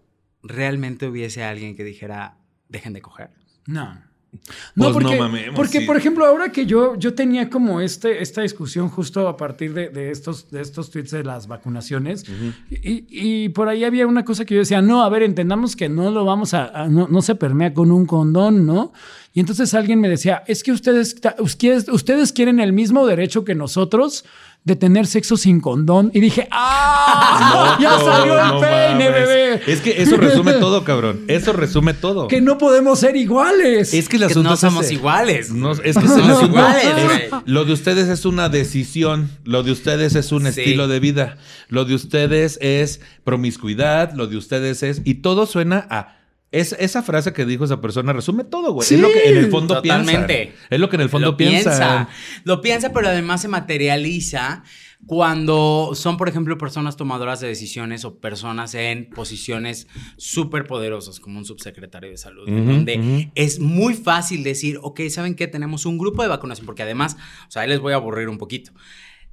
realmente hubiese alguien que dijera, dejen de coger. No. Pues No, no porque, mamemos, porque sí. por ejemplo, ahora que yo, yo tenía como este, esta discusión justo a partir de, de estos, de estos tweets de las vacunaciones, y, y por ahí había una cosa que yo decía, no, a ver, entendamos que no lo vamos a, a- no, no se permea con un condón, ¿no? Y entonces alguien me decía, es que ustedes, ustedes, ustedes quieren el mismo derecho que nosotros de tener sexo sin condón. Y dije, ¡ah! ¡Ya salió el peine, bebé! Es que eso resume todo, cabrón. Eso resume todo. Que no podemos ser iguales. Es que, no somos iguales. No, es que somos iguales. lo de ustedes es una decisión. Lo de ustedes es un estilo de vida. Lo de ustedes es promiscuidad. Lo de ustedes es. Y todo suena a es, esa frase que dijo esa persona resume todo, güey. es lo que en el fondo totalmente. piensa. Es lo que en el fondo lo piensa. Lo piensa, pero además se materializa cuando son, por ejemplo, personas tomadoras de decisiones o personas en posiciones súper poderosas, como un subsecretario de salud, donde es muy fácil decir, ok, ¿saben qué? Tenemos un grupo de vacunación, porque además, o sea, ahí les voy a aburrir un poquito.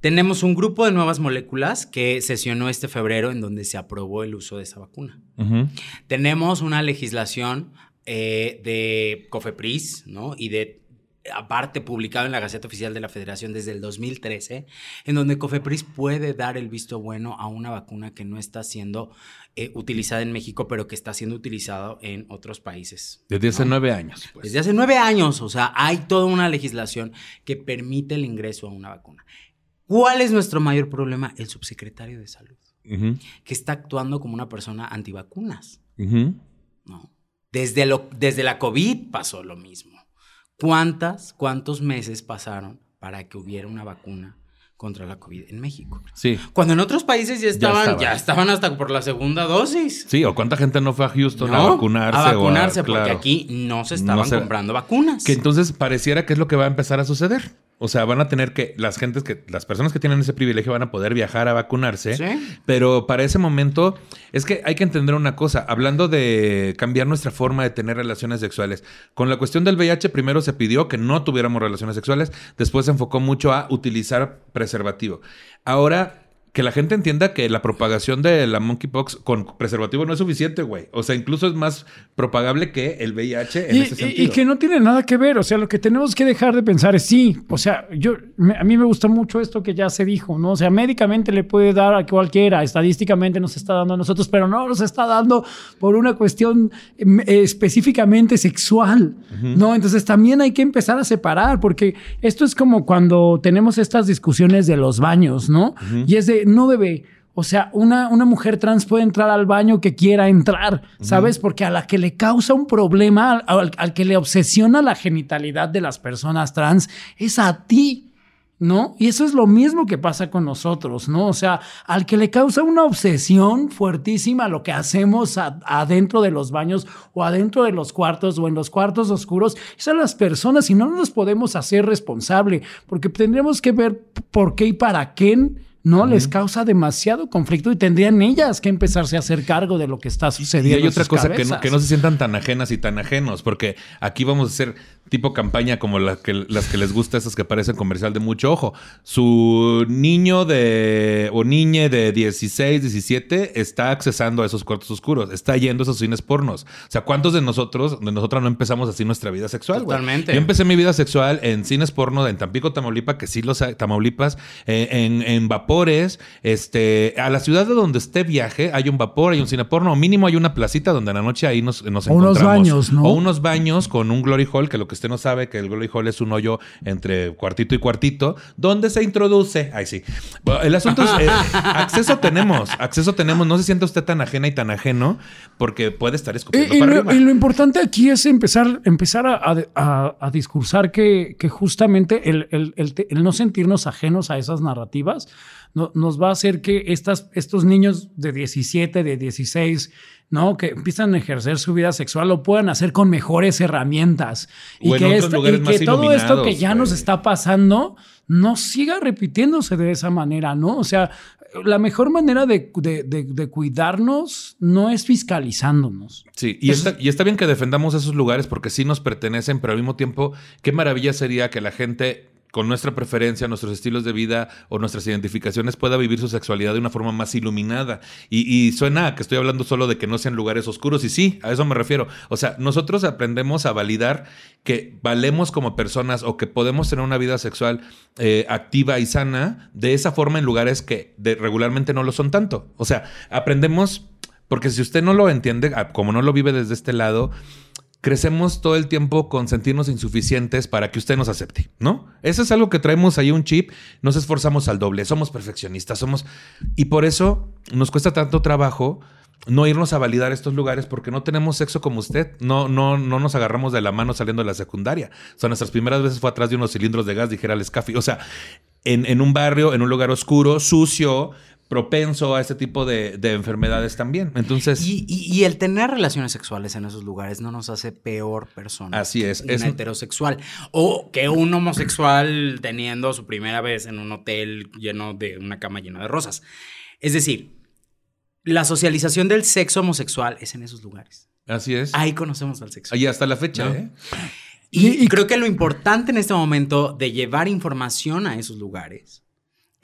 Tenemos un grupo de nuevas moléculas que sesionó este febrero en donde se aprobó el uso de esa vacuna. Tenemos una legislación eh, de COFEPRIS, ¿no? Y de aparte publicado en la Gaceta Oficial de la Federación desde el 2013, en donde COFEPRIS puede dar el visto bueno a una vacuna que no está siendo eh, utilizada en México, pero que está siendo utilizada en otros países. Desde hace nueve años. Pues. Desde hace nueve años, o sea, hay toda una legislación que permite el ingreso a una vacuna. ¿Cuál es nuestro mayor problema? El subsecretario de salud, que está actuando como una persona antivacunas. ¿no? Desde, lo, desde la COVID pasó lo mismo. ¿Cuántas, cuántos meses pasaron para que hubiera una vacuna contra la COVID en México? Sí. Cuando en otros países ya estaban, ya, estaban hasta por la segunda dosis. Sí, o cuánta gente no fue a Houston a vacunarse. A vacunarse, porque aquí no se estaban comprando vacunas. Que entonces pareciera que es lo que va a empezar a suceder. O sea, van a tener que, las gentes que, las personas que tienen ese privilegio van a poder viajar a vacunarse. ¿Sí? Pero para ese momento, es que hay que entender una cosa. Hablando de cambiar nuestra forma de tener relaciones sexuales. Con la cuestión del VIH, primero se pidió que no tuviéramos relaciones sexuales. Después se enfocó mucho a utilizar preservativo. Ahora que la gente entienda que la propagación de la monkeypox con preservativo no es suficiente, güey. O sea, incluso es más propagable que el VIH en ese sentido. Y que no tiene nada que ver. O sea, lo que tenemos que dejar de pensar es sí. O sea, yo a mí me gusta mucho esto que ya se dijo, ¿no? O sea, médicamente le puede dar a cualquiera, estadísticamente nos está dando a nosotros, pero no nos está dando por una cuestión em, específicamente sexual, ¿no? Entonces también hay que empezar a separar, porque esto es como cuando tenemos estas discusiones de los baños, ¿no? Y es de no bebé. O sea, una, una, mujer trans puede entrar al baño que quiera entrar, ¿sabes? Porque a la que le causa un problema, al, al, que le obsesiona la genitalidad de las personas trans, es a ti. ¿no? Y eso es lo mismo que pasa con nosotros, ¿no? O sea, al que le causa una obsesión fuertísima lo que hacemos adentro de los baños o adentro de los cuartos o en los cuartos oscuros, son las personas y no nos podemos hacer responsable, porque tendríamos que ver por qué y para quién no les causa demasiado conflicto y tendrían ellas que empezarse a hacer cargo de lo que está sucediendo. Y hay otra cosa que no, que no, se sientan tan ajenas y tan ajenos, porque aquí vamos a hacer tipo campaña como la que, las que les gusta, esas que parecen comercial de mucho ojo. Su niño de o niña de 16, 17 está accesando a esos cuartos oscuros, está yendo a esos cines pornos. O sea, ¿cuántos de nosotros, de nosotras no empezamos así nuestra vida sexual? Totalmente. Yo empecé mi vida sexual en cines porno en Tampico, Tamaulipas, que sí los hay, Tamaulipas, eh, en, en vapor este, a la ciudad de donde esté viaje, hay un vapor, hay un cine porno, mínimo hay una placita donde en la noche ahí nos, nos o Unos baños, ¿no? O unos baños con un glory hall, que lo que usted no sabe, que el glory hall es un hoyo entre cuartito y cuartito, donde se introduce. Ay, sí. el asunto es, eh, acceso tenemos, acceso tenemos, no se siente usted tan ajena y tan ajeno, porque puede estar escupiendo y, para lo, arriba. y lo importante aquí es empezar, empezar a, discursar que, justamente el, el no sentirnos ajenos a esas narrativas nos va a hacer que estas, estos niños de 17, de 16, ¿no? Que empiezan a ejercer su vida sexual lo puedan hacer con mejores herramientas. y que, todo esto que ya nos está pasando no siga repitiéndose de esa manera, ¿no? O sea, la mejor manera de, cuidarnos no es fiscalizándonos. Sí, y, está, y está bien que defendamos esos lugares porque sí nos pertenecen, pero al mismo tiempo, qué maravilla sería que la gente con nuestra preferencia, nuestros estilos de vida o nuestras identificaciones pueda vivir su sexualidad de una forma más iluminada. Y, suena que estoy hablando solo de que no sean lugares oscuros. Y sí, a eso me refiero. O sea, nosotros aprendemos a validar que valemos como personas o que podemos tener una vida sexual eh, activa y sana de esa forma en lugares que regularmente no lo son tanto. O sea, aprendemos, porque si usted no lo entiende, como no lo vive desde este lado, crecemos todo el tiempo con sentirnos insuficientes para que usted nos acepte, ¿no? Eso es algo que traemos ahí un chip, nos esforzamos al doble, somos perfeccionistas, somos... Y por eso nos cuesta tanto trabajo no irnos a validar estos lugares porque no tenemos sexo como usted. No, no, no nos agarramos de la mano saliendo de la secundaria. O sea, nuestras primeras veces fue atrás de unos cilindros de gas, dijera el Scafi. O sea, en, en, un barrio, en un lugar oscuro, sucio, propenso a este tipo de, de enfermedades también. Entonces. Y, y, y, el tener relaciones sexuales en esos lugares no nos hace peor persona. Así es. es heterosexual. O que un homosexual teniendo su primera vez en un hotel lleno de una cama llena de rosas. Es decir, la socialización del sexo homosexual es en esos lugares. Así es. Ahí conocemos al sexo. Ahí hasta la fecha, ¿no? ¿eh? Y, y, creo que lo importante en este momento de llevar información a esos lugares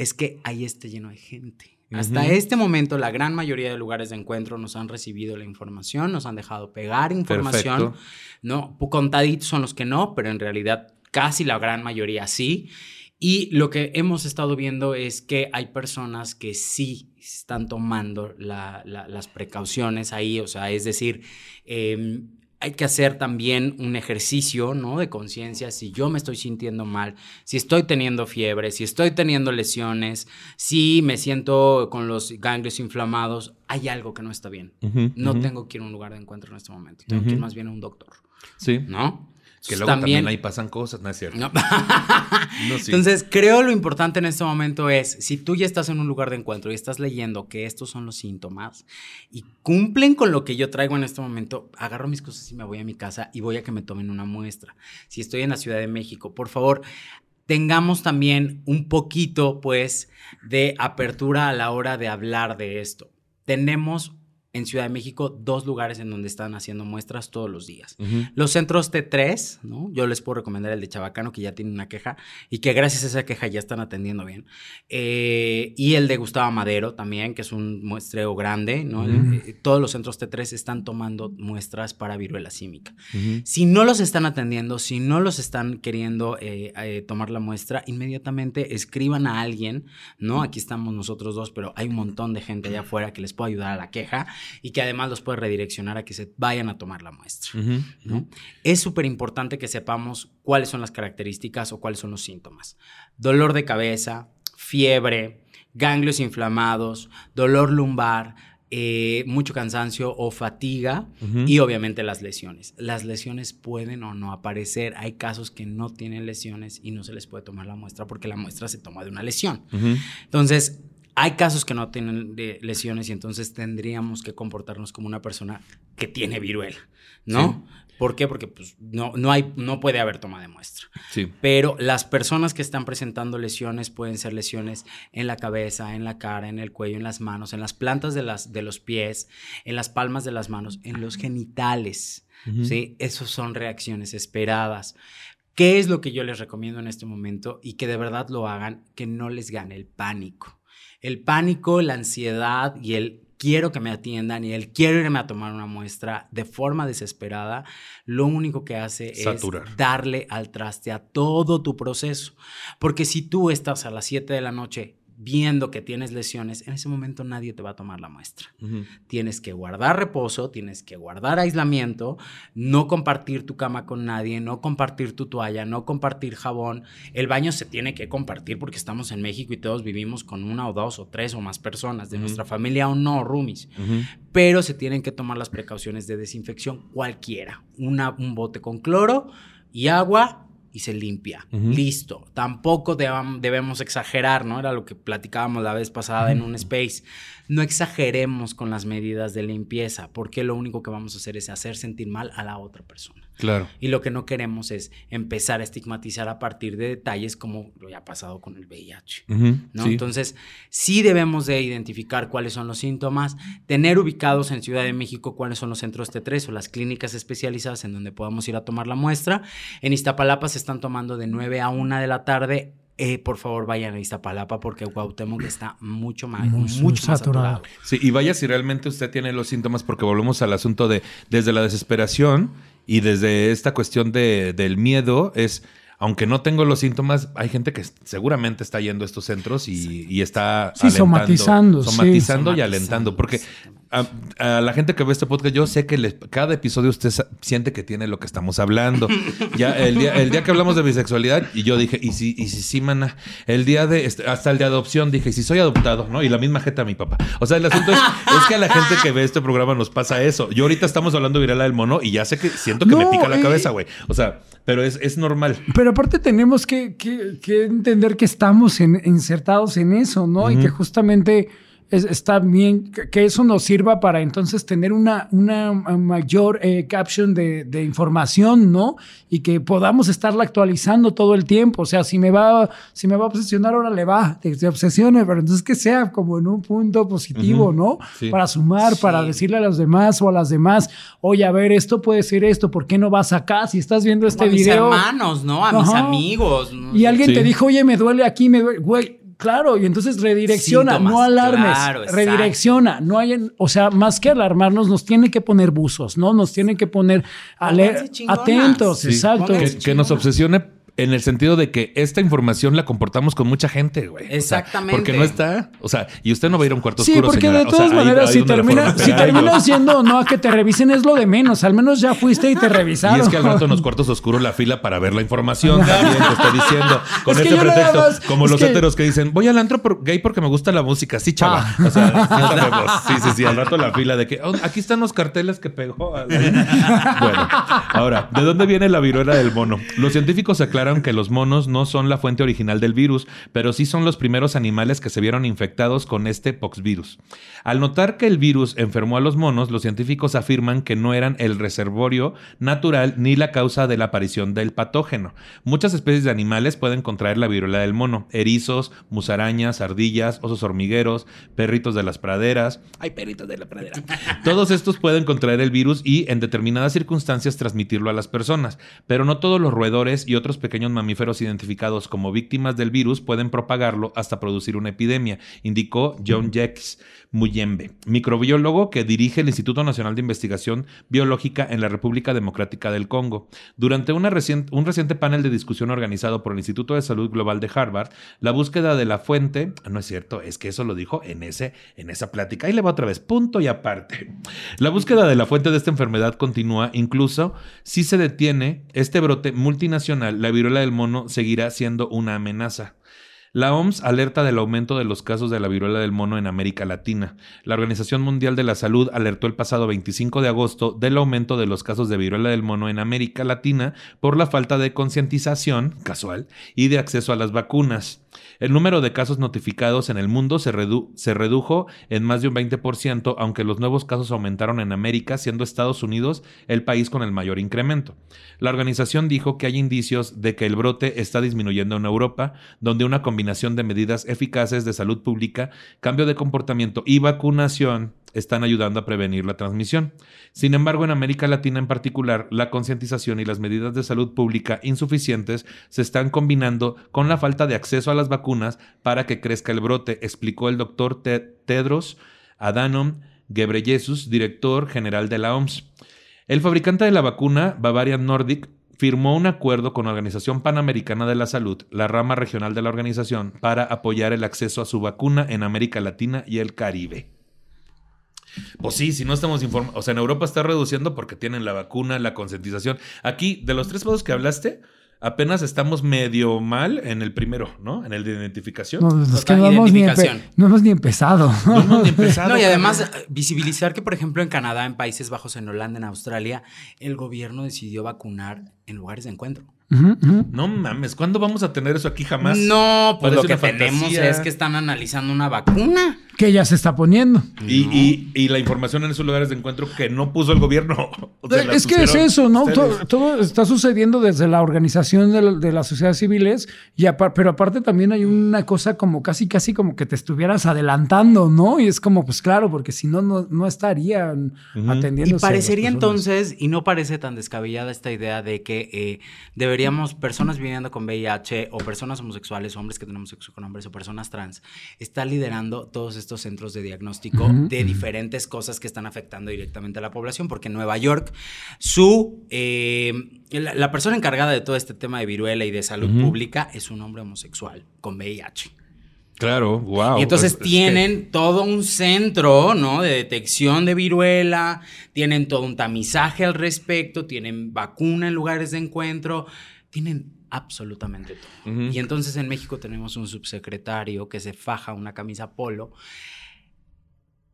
es que ahí esté lleno de gente. Uh -huh. Hasta este momento, la gran mayoría de lugares de encuentro nos han recibido la información, nos han dejado pegar información. Perfecto. No, contaditos son los que no, pero en realidad casi la gran mayoría sí. Y lo que hemos estado viendo es que hay personas que sí están tomando la, la, las precauciones ahí, o sea, es decir, eh, hay que hacer también un ejercicio, ¿no? De conciencia, si yo me estoy sintiendo mal, si estoy teniendo fiebre, si estoy teniendo lesiones, si me siento con los ganglios inflamados, hay algo que no está bien. Uh -huh, no uh -huh. tengo que ir a un lugar de encuentro en este momento, tengo uh -huh. que ir más bien a un doctor. Sí. ¿No? Que luego también, también, ahí pasan cosas, no es cierto. No. no, sí. Entonces, creo lo importante en este momento es, si tú ya estás en un lugar de encuentro y estás leyendo que estos son los síntomas y cumplen con lo que yo traigo en este momento, agarro mis cosas y me voy a mi casa y voy a que me tomen una muestra. Si estoy en la Ciudad de México, por favor, tengamos también un poquito, pues, de apertura a la hora de hablar de esto. Tenemos en Ciudad de México dos lugares en donde están haciendo muestras todos los días. Uh -huh. Los centros T3, ¿no? Yo les puedo recomendar el de Chabacano, que ya tiene una queja y que gracias a esa queja ya están atendiendo bien. Eh, y el de Gustavo Madero también, que es un muestreo grande, ¿no? Uh -huh. eh, todos los centros T3 están tomando muestras para viruela símica. Uh -huh. Si no los están atendiendo, si no los están queriendo eh, tomar la muestra, inmediatamente escriban a alguien, ¿no? Aquí estamos nosotros dos, pero hay un montón de gente allá afuera que les puede ayudar a la queja y que además los puede redireccionar a que se vayan a tomar la muestra. Uh -huh. ¿no? Es súper importante que sepamos cuáles son las características o cuáles son los síntomas. Dolor de cabeza, fiebre, ganglios inflamados, dolor lumbar, eh, mucho cansancio o fatiga uh -huh. y obviamente las lesiones. Las lesiones pueden o no aparecer. Hay casos que no tienen lesiones y no se les puede tomar la muestra porque la muestra se toma de una lesión. Uh -huh. Entonces, hay casos que no tienen lesiones y entonces tendríamos que comportarnos como una persona que tiene viruela, ¿no? Sí. ¿Por qué? Porque pues, no, no, hay, no puede haber toma de muestra. Sí. Pero las personas que están presentando lesiones pueden ser lesiones en la cabeza, en la cara, en el cuello, en las manos, en las plantas de, las, de los pies, en las palmas de las manos, en los genitales. Uh -huh. ¿sí? Esas son reacciones esperadas. ¿Qué es lo que yo les recomiendo en este momento? Y que de verdad lo hagan, que no les gane el pánico el pánico, la ansiedad y el quiero que me atiendan y el quiero irme a tomar una muestra de forma desesperada, lo único que hace Saturar. es darle al traste a todo tu proceso. Porque si tú estás a las 7 de la noche viendo que tienes lesiones, en ese momento nadie te va a tomar la muestra. Uh -huh. Tienes que guardar reposo, tienes que guardar aislamiento, no compartir tu cama con nadie, no compartir tu toalla, no compartir jabón. El baño se tiene que compartir porque estamos en México y todos vivimos con una o dos o tres o más personas de uh -huh. nuestra familia o no, roomies. Uh -huh. Pero se tienen que tomar las precauciones de desinfección cualquiera. Una, un bote con cloro y agua y se limpia. Uh -huh. Listo. Tampoco debemos exagerar, ¿no? Era lo que platicábamos la vez pasada uh -huh. en un space. No exageremos con las medidas de limpieza, porque lo único que vamos a hacer es hacer sentir mal a la otra persona. Claro. Y lo que no queremos es empezar a estigmatizar a partir de detalles como lo ha pasado con el VIH. Uh -huh. ¿no? Sí. Entonces, sí debemos de identificar cuáles son los síntomas, tener ubicados en Ciudad de México cuáles son los centros T3 o las clínicas especializadas en donde podamos ir a tomar la muestra. En Iztapalapa se están tomando de 9 a 1 de la tarde eh, por favor vayan a Iztapalapa porque Cuauhtémoc está mucho más, mucho, mucho más saturado. Sí, y vaya si realmente usted tiene los síntomas porque volvemos al asunto de desde la desesperación y desde esta cuestión de, del miedo es aunque no tengo los síntomas, hay gente que seguramente está yendo a estos centros y, sí. y está sí, alentando, somatizando, somatizando sí. y alentando. Porque a, a la gente que ve este podcast, yo sé que cada episodio usted siente que tiene lo que estamos hablando. Ya el día, el día que hablamos de bisexualidad, y yo dije, y si, y si sí, mana, el día de, este, hasta el de adopción, dije, y si soy adoptado, ¿no? Y la misma jeta a mi papá. O sea, el asunto es, es que a la gente que ve este programa nos pasa eso. Yo ahorita estamos hablando de Virala del Mono y ya sé que siento que me pica la eh, cabeza, güey. O sea, pero es, es normal. Pero aparte tenemos que, que- que entender que estamos en- insertados en eso, ¿no? Y que justamente es- está bien que, que eso nos sirva para entonces tener una, una mayor eh, caption de, de información, ¿no? Y que podamos estarla actualizando todo el tiempo. O sea, si me va, si me va a obsesionar, ahora le va, te, te obsesione, pero entonces que sea como en un punto positivo, ¿no? Sí. Para sumar, Sí. para decirle a los demás o a las demás, oye, a ver, esto puede ser esto, ¿por qué no vas acá? Si estás viendo este a mis video. hermanos, ¿no? A mis amigos. ¿no? Y alguien Sí. te dijo, oye, me duele aquí, me duele. Güey, claro, y entonces redirecciona, Síntomas, no alarmes. claro, redirecciona. No hay, en- o sea, más que alarmarnos, nos tiene que poner buzos, ¿no? Nos tiene que poner ale- Pónganse chingonas. atentos, Sí. exacto. Que nos obsesione en el sentido de que esta información la comportamos con mucha gente, güey. O sea, Exactamente. porque no está. O sea, y usted no va a ir a un cuarto Sí, oscuro. porque señora. de O sea, todas ahí- maneras, ahí si, termina, si terminas yendo no a que te revisen es lo de menos. Al menos ya fuiste y te revisaron. Y es que al rato en los cuartos oscuros la fila para ver la información también te estoy diciendo. Con Es que este pretexto. más- como es los que- héteros que dicen, voy al antro por- gay porque me gusta la música. Sí, chava. Ah. O sea, sí sabemos. Sí, sí, sí. Al rato la fila de que "Oh, aquí están los carteles que pegó. bueno, ahora, ¿de dónde viene la viruela del mono? Los científicos aclaran que los monos no son la fuente original del virus, pero sí son los primeros animales que se vieron infectados con este poxvirus. Al notar que el virus enfermó a los monos, los científicos afirman que no eran el reservorio natural ni la causa de la aparición del patógeno. Muchas especies de animales pueden contraer la viruela del mono: erizos, musarañas, ardillas, osos hormigueros, perritos de las praderas. ¡Ay, perritos de la pradera! Todos estos pueden contraer el virus y, en determinadas circunstancias, transmitirlo a las personas. Pero no todos los roedores y otros pequeños mamíferos identificados como víctimas del virus pueden propagarlo hasta producir una epidemia, indicó John Jacques Muyembe, microbiólogo que dirige el Instituto Nacional de Investigación Biológica en la República Democrática del Congo. Durante un reciente panel de discusión organizado por el Instituto de Salud Global de Harvard, la búsqueda de la fuente, no es cierto, es que eso lo dijo en, ese, en esa plática. Ahí le va otra vez, punto y aparte. La búsqueda de la fuente de esta enfermedad continúa, incluso si se detiene este brote multinacional, la viruela del mono seguirá siendo una amenaza. La OMS alerta del aumento de los casos de la viruela del mono en América Latina. La Organización Mundial de la Salud alertó el pasado 25 de agosto del aumento de los casos de viruela del mono en América Latina por la falta de concientización, casual, y de acceso a las vacunas. El número de casos notificados en el mundo se, redu- se redujo en más de un 20%, aunque los nuevos casos aumentaron en América, siendo Estados Unidos el país con el mayor incremento. La organización dijo que hay indicios de que el brote está disminuyendo en Europa, donde una combinación de medidas eficaces de salud pública, cambio de comportamiento y vacunación están ayudando a prevenir la transmisión. Sin embargo, en América Latina en particular, la concientización y las medidas de salud pública insuficientes se están combinando con la falta de acceso a las vacunas para que crezca el brote, explicó el doctor Te- Tedros Adhanom Ghebreyesus, director general de la OMS. El fabricante de la vacuna, Bavarian Nordic, firmó un acuerdo con la Organización Panamericana de la Salud, la rama regional de la organización, para apoyar el acceso a su vacuna en América Latina y el Caribe. Pues sí, si no estamos informados. O sea, en Europa está reduciendo porque tienen la vacuna, la concientización. Aquí, de los tres pasos que hablaste, apenas estamos medio mal en el primero, ¿no? En el de identificación. No, es que no hemos, ni empe- identificación. no hemos ni empezado. No hemos ni empezado, No, y además eh, visibilizar que, por ejemplo, en Canadá, en Países Bajos, en Holanda, en Australia, el gobierno decidió vacunar en lugares de encuentro. No mames, ¿cuándo vamos a tener eso aquí jamás? No, pues lo que tenemos es que están analizando una vacuna. Que ya se está poniendo. Y, y- y la información en esos lugares de encuentro que no puso el gobierno. O sea, la es que es eso, ¿no? Todo, todo está sucediendo desde la organización de, la- de las sociedades civiles, y apar- pero aparte también hay una cosa como casi, casi como que te estuvieras adelantando, ¿no? Y es como, pues claro, porque si no, no, no estarían atendiendo. Y parecería entonces, y no parece tan descabellada esta idea de que eh, deberíamos, personas viviendo con VIH o personas homosexuales, hombres que tenemos sexo con hombres o personas trans, estar liderando todos estos centros de diagnóstico de diferentes cosas que están afectando directamente a la población, porque en Nueva York, su, eh, la, la persona encargada de todo este tema de viruela y de salud pública es un hombre homosexual con VIH. Claro, wow. Y entonces Es- es tienen todo un centro, ¿no? De detección de viruela, tienen todo un tamizaje al respecto, tienen vacuna en lugares de encuentro, tienen absolutamente todo. Y entonces en México tenemos un subsecretario que se faja una camisa polo,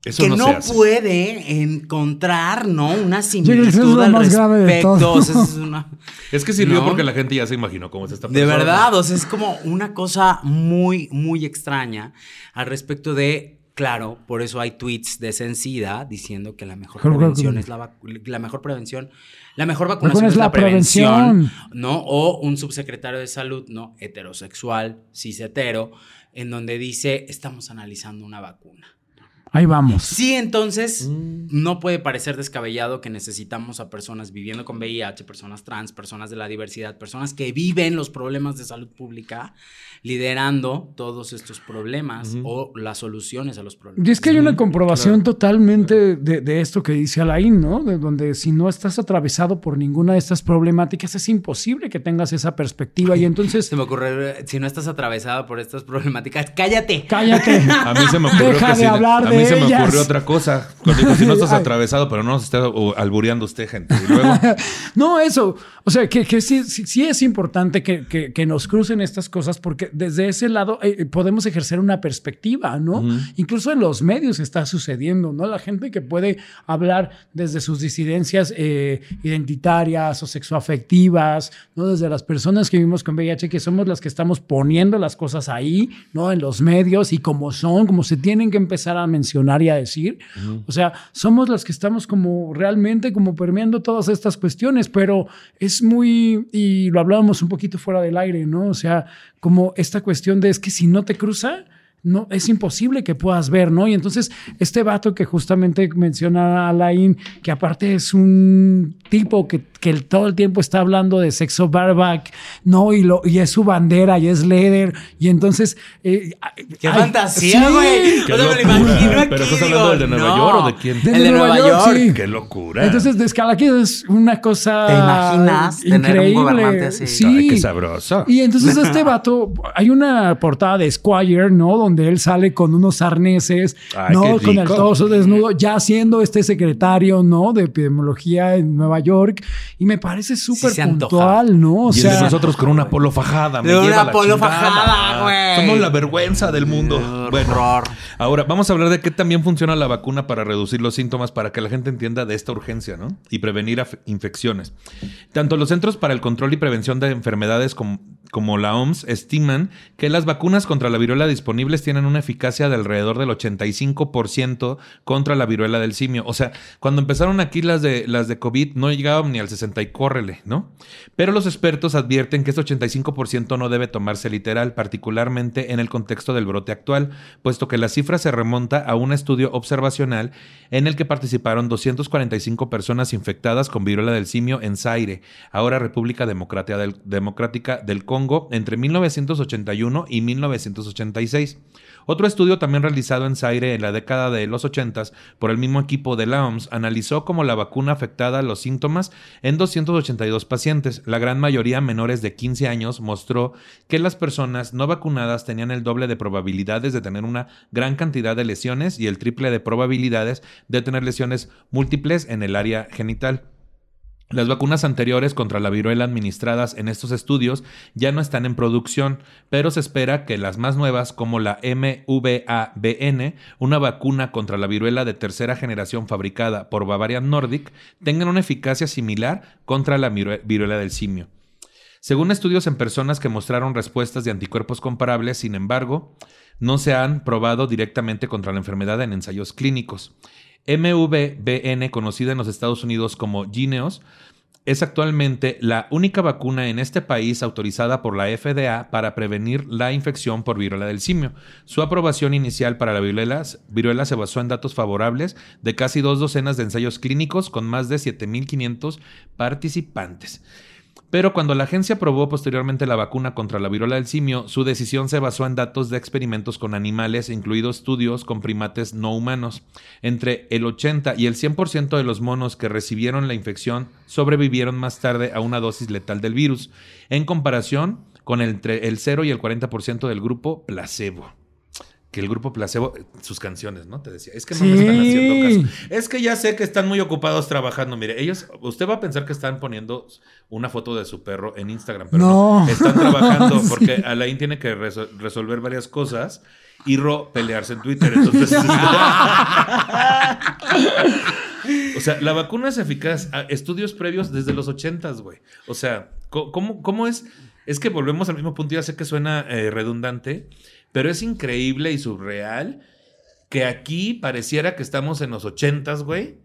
que eso que no, no, puede encontrar, ¿no? Una eso es lo similitud al más grave de todo. O sea, es una- Es que sirvió No. porque la gente ya se imaginó cómo es esta De persona. verdad, o sea, es como una cosa muy, muy extraña al respecto de, claro, por eso hay tweets de Sencida diciendo que la mejor prevención vacuna. es la vacu- la mejor prevención, la mejor vacunación Vacuna es, es la, la prevención, prevención. ¿no? O un subsecretario de salud, ¿no? Heterosexual, cis hetero, en donde dice, estamos analizando una vacuna. Ahí vamos. Sí, entonces Mm. no puede parecer descabellado que necesitamos a personas viviendo con VIH, personas trans, personas de la diversidad, personas que viven los problemas de salud pública, liderando todos estos problemas o las soluciones a los problemas. Y es que hay una comprobación totalmente de, de esto que dice Alain, ¿no? De donde si no estás atravesado por ninguna de estas problemáticas, es imposible que tengas esa perspectiva. Y entonces, Se me ocurre, si no estás atravesada por estas problemáticas, cállate. cállate. A mí se me ocurrió Deja que de hablar a mí de se me ocurrió otra cosa. Cuando digo, si no estás Ay. atravesado, pero no nos está albureando usted, gente. Y luego, No, eso. O sea, que, que sí, sí, sí es importante que, que- que nos crucen estas cosas porque desde ese lado eh, podemos ejercer una perspectiva, ¿no? Incluso en los medios está sucediendo, ¿no? La gente que puede hablar desde sus disidencias eh, identitarias o sexoafectivas, ¿no? Desde las personas que vivimos con VIH, que somos las que estamos poniendo las cosas ahí, ¿no? En los medios y como son, como se tienen que empezar a mencionar y a decir. O sea, somos las que estamos como realmente como permeando todas estas cuestiones, pero es muy, y lo hablábamos un poquito fuera del aire, ¿no? O sea, como esta cuestión de es que si no te cruza, no, es imposible que puedas ver, ¿no? Y entonces este vato que justamente menciona Alain, que aparte es un tipo que, que todo el tiempo está hablando de sexo bareback, ¿no? Y, lo, y es su bandera y es leather, y entonces... eh, ¡Qué ay, fantasía, sí. güey! Qué O sea, me lo locura. imagino aquí. ¿Pero estás digo, hablando del de Nueva no. York o de quién? El de Nueva York. sí. ¡Qué locura! Entonces, Descalaquis es una cosa ¿Te imaginas tener un increíble. gobernante así? Sí. Ay, qué sabroso. Y entonces este vato, hay una portada de Squire, ¿no? Donde él sale con unos arneses, Ay, ¿no? Con el torso desnudo, ya siendo este secretario, ¿no? De epidemiología en Nueva York. Y me parece súper puntual, ¿no? O y sea, nosotros con una polo fajada. me De una lleva la polo chingada. fajada, güey. Somos la vergüenza del mundo. Bueno, horror. ahora vamos a hablar de qué también funciona la vacuna para reducir los síntomas, para que la gente entienda de esta urgencia, ¿no? Y prevenir infecciones. Tanto los Centros para el Control y Prevención de Enfermedades como, como la OMS estiman que las vacunas contra la viruela disponibles tienen una eficacia de alrededor del 85% contra la viruela del simio. O sea, cuando empezaron aquí las de, las de COVID no llegaban ni al 60 y córrele, ¿no? Pero los expertos advierten que este 85% no debe tomarse literal, particularmente en el contexto del brote actual, puesto que la cifra se remonta a un estudio observacional en el que participaron 245 personas infectadas con viruela del simio en Zaire, ahora República Democrática del, Democrática del Congo, entre 1981 y 1986. Otro estudio también realizado en Zaire en la década de los 80 por el mismo equipo de la OMS analizó cómo la vacuna afectada a los síntomas en 282 pacientes. La gran mayoría menores de 15 años mostró que las personas no vacunadas tenían el doble de probabilidades de tener una gran cantidad de lesiones y el triple de probabilidades de tener lesiones múltiples en el área genital. Las vacunas anteriores contra la viruela administradas en estos estudios ya no están en producción, pero se espera que las más nuevas, como la MVABN, una vacuna contra la viruela de tercera generación fabricada por Bavarian Nordic, tengan una eficacia similar contra la viru- viruela del simio. Según estudios en personas que mostraron respuestas de anticuerpos comparables, sin embargo, no se han probado directamente contra la enfermedad en ensayos clínicos. MVBN, conocida en los Estados Unidos como Gineos, es actualmente la única vacuna en este país autorizada por la FDA para prevenir la infección por viruela del simio. Su aprobación inicial para la viruela, viruela se basó en datos favorables de casi dos docenas de ensayos clínicos con más de 7.500 participantes. Pero cuando la agencia aprobó posteriormente la vacuna contra la viruela del simio, su decisión se basó en datos de experimentos con animales, incluidos estudios con primates no humanos. Entre el 80 y el 100% de los monos que recibieron la infección sobrevivieron más tarde a una dosis letal del virus, en comparación con entre el 0 y el 40% del grupo placebo. Que el grupo Placebo, sus canciones, ¿no? Te decía, es que no Sí. me están haciendo caso. Es que ya sé que están muy ocupados trabajando. Mire, ellos, usted va a pensar que están poniendo una foto de su perro en Instagram, pero no. No. Están trabajando Sí. porque Alain tiene que reso- resolver varias cosas y Ro pelearse en Twitter. Entonces, o sea, la vacuna es eficaz. a Estudios previos desde los ochentas, güey. O sea, ¿cómo, ¿cómo es? Es que volvemos al mismo punto. Ya sé que suena eh, redundante, pero es increíble y surreal que aquí pareciera que estamos en los ochentas, güey.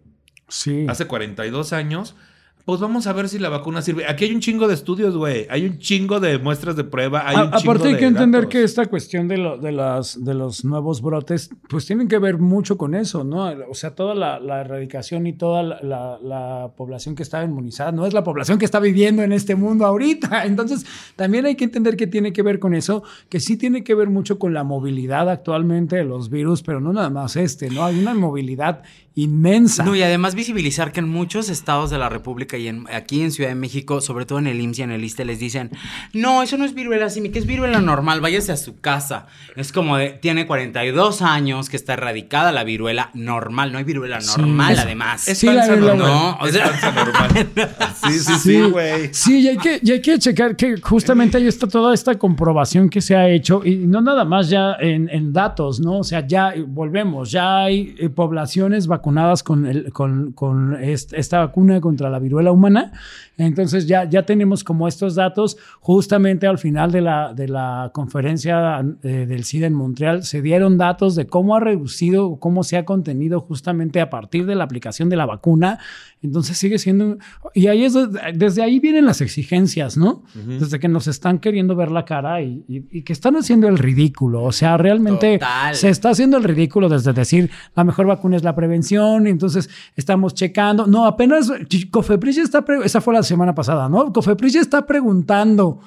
Sí. Hace 42 años. Pues vamos a ver si la vacuna sirve. Aquí hay un chingo de estudios, güey. Hay un chingo de muestras de prueba. Hay A- un aparte hay que entender datos. que esta cuestión de, lo- de, las, de los nuevos brotes, pues tienen que ver mucho con eso, ¿no? O sea, toda la, la erradicación y toda la, la- la población que está inmunizada no es la población que está viviendo en este mundo ahorita. Entonces, también hay que entender que tiene que ver con eso, que sí tiene que ver mucho con la movilidad actualmente de los virus, pero no nada más este, ¿no? Hay una movilidad inmensa. No, y además visibilizar que en muchos estados de la República y en, aquí en Ciudad de México, sobre todo en el IMSS y en el ISTE, les dicen, no, eso no es viruela que es viruela normal, váyase a su casa. Es como de, tiene 42 años que está erradicada la viruela normal, no hay viruela Sí. normal Es- además. Es Sí, la- panza la- normal. No, o es sea- panza normal. Sí, sí, sí, güey. Sí, y hay que, y hay que checar que justamente ahí está toda esta comprobación que se ha hecho, y no nada más ya en, en datos, ¿no? O sea, ya eh, volvemos, ya hay eh, poblaciones vacunadas con, el, con, con est- esta vacuna contra la viruela humana. Entonces ya, ya tenemos como estos datos, justamente al final de la, de la conferencia eh, del SIDA en Montreal, se dieron datos de cómo ha reducido, cómo se ha contenido justamente a partir de la aplicación de la vacuna. Entonces sigue siendo, y ahí es, desde ahí vienen las exigencias, ¿no? Desde que nos están queriendo ver la cara y, y- y que están haciendo el ridículo. O sea, realmente Total. se está haciendo el ridículo desde decir la mejor vacuna es la prevención, entonces estamos checando. No, apenas Cofepris ya está, esa fue la semana pasada, ¿no? Cofepris ya está preguntando.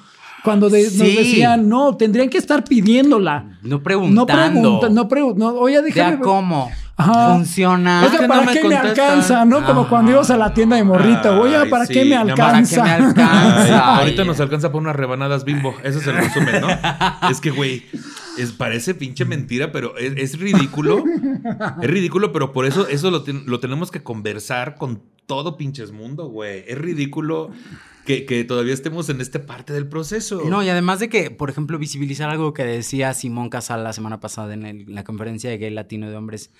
Cuando de- nos decían, no, tendrían que estar pidiéndola. No No preguntando. pregunta, no pregunta, no, oye, déjame Ya cómo Ajá. funciona. Oiga, no ¿para me qué me alcanza? ¿No? Como Ajá. cuando ibas a la tienda de morrito. Oye, Ay, ¿para sí, qué me alcanza? ¿Para qué me alcanza? Ay, ahorita nos alcanza por unas rebanadas bimbo. Ese es el resumen, ¿no? es que, güey, es, parece pinche mentira, pero es, es ridículo. Es ridículo, pero por eso eso lo, ten- lo tenemos que conversar con todo pinches mundo, güey. Es ridículo que, que todavía estemos en esta parte del proceso. No, y además de que, por ejemplo, visibilizar algo que decía Simón Casal la semana pasada en, el- la conferencia de gay latino de hombres,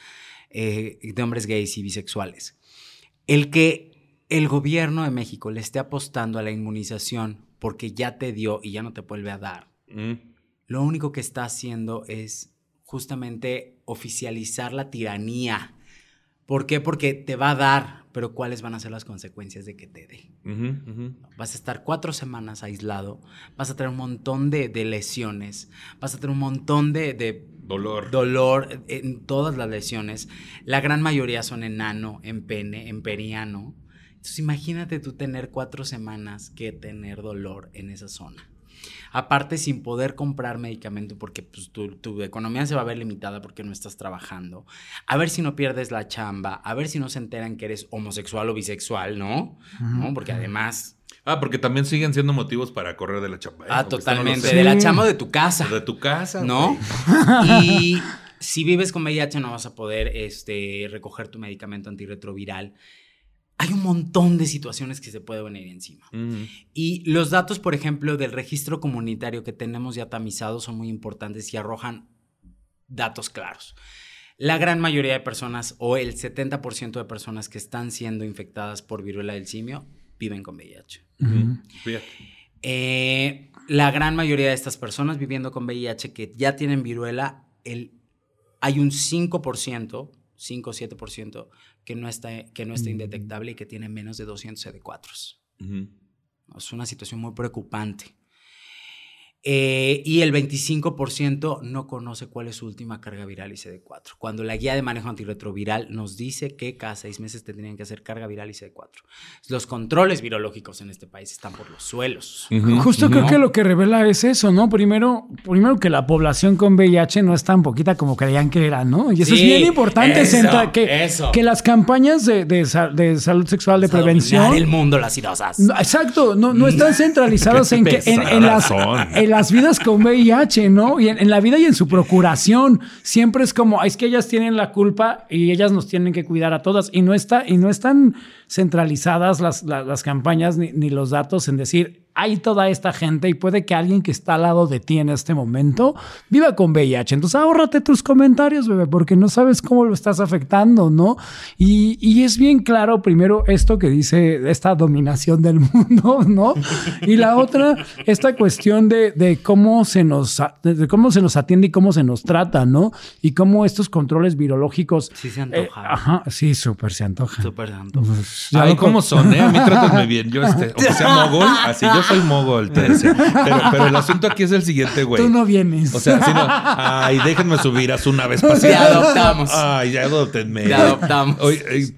eh, de hombres gays y bisexuales. El que el gobierno de México le esté apostando a la inmunización porque ya te dio y ya no te vuelve a dar, Mm. lo único que está haciendo es justamente oficializar la tiranía. ¿Por qué? Porque te va a dar, pero ¿cuáles van a ser las consecuencias de que te dé? Vas a estar cuatro semanas aislado, vas a tener un montón de, de lesiones, vas a tener un montón de, de Dolor. dolor en todas las lesiones. La gran mayoría son en ano, en pene, en periano. Entonces imagínate tú tener cuatro semanas que tener dolor en esa zona. Aparte, sin poder comprar medicamento porque pues, tu, tu economía se va a ver limitada porque no estás trabajando. A ver si no pierdes la chamba. A ver si no se enteran que eres homosexual o bisexual, ¿no? ¿No? Porque además... Ah, porque también siguen siendo motivos para correr de la chamba. ¿eh? Ah, no totalmente. De la chamba de tu casa. De tu casa. ¿no? güey. Y si vives con VIH no vas a poder este, recoger tu medicamento antirretroviral. Hay un montón de situaciones que se puede venir encima. Ujú. Y los datos, por ejemplo, del registro comunitario que tenemos ya tamizados son muy importantes y arrojan datos claros. La gran mayoría de personas o el 70% de personas que están siendo infectadas por viruela del simio viven con VIH. Eh, la gran mayoría de estas personas viviendo con VIH que ya tienen viruela, el, hay un 5%, 5 o 7% que no está, que no está indetectable y que tiene menos de 200 CD4. Ujú. Es una situación muy preocupante. Eh, y el 25% no conoce cuál es su última carga viral y CD4. Cuando la guía de manejo antirretroviral nos dice que cada seis meses tendrían que hacer carga viral y CD4. Los controles virológicos en este país están por los suelos. Justo creo ¿no? que lo que revela es eso, ¿no? Primero, primero que la población con VIH no es tan poquita como creían que era, ¿no? Y eso Sí, es bien importante, eso, que, eso. que las campañas de, de sa- de salud sexual, de prevención... el mundo, las idosas. No, exacto, no, no están centralizadas en, que, en, en las, en las vidas con VIH, ¿no? Y en, la vida y en su procuración, siempre es como, es que ellas tienen la culpa y ellas nos tienen que cuidar a todas. Y no, está, y no están centralizadas las, las, campañas ni, ni los datos en decir, hay toda esta gente y puede que alguien que está al lado de ti en este momento viva con VIH. Entonces ahórrate tus comentarios, bebé, porque no sabes cómo lo estás afectando, ¿no? Y, y es bien claro, primero, esto que dice esta dominación del mundo, ¿no? Y la otra, esta cuestión de, de cómo, se nos, de cómo se nos atiende y cómo se nos trata, ¿no? Y cómo estos controles virológicos... Sí se antoja. Eh, ajá, sí, súper se antoja. Súper se antoja. Pues, Ay, ¿cómo son, eh? A mí trátame bien. Yo, este, o sea mogol, así yo soy mogol, Pero, pero el asunto aquí es el siguiente, güey. Tú no vienes. O sea, si no, ay, déjenme subir a su nave espacial. Te adoptamos. Ay, ya adoptenme. Te adoptamos.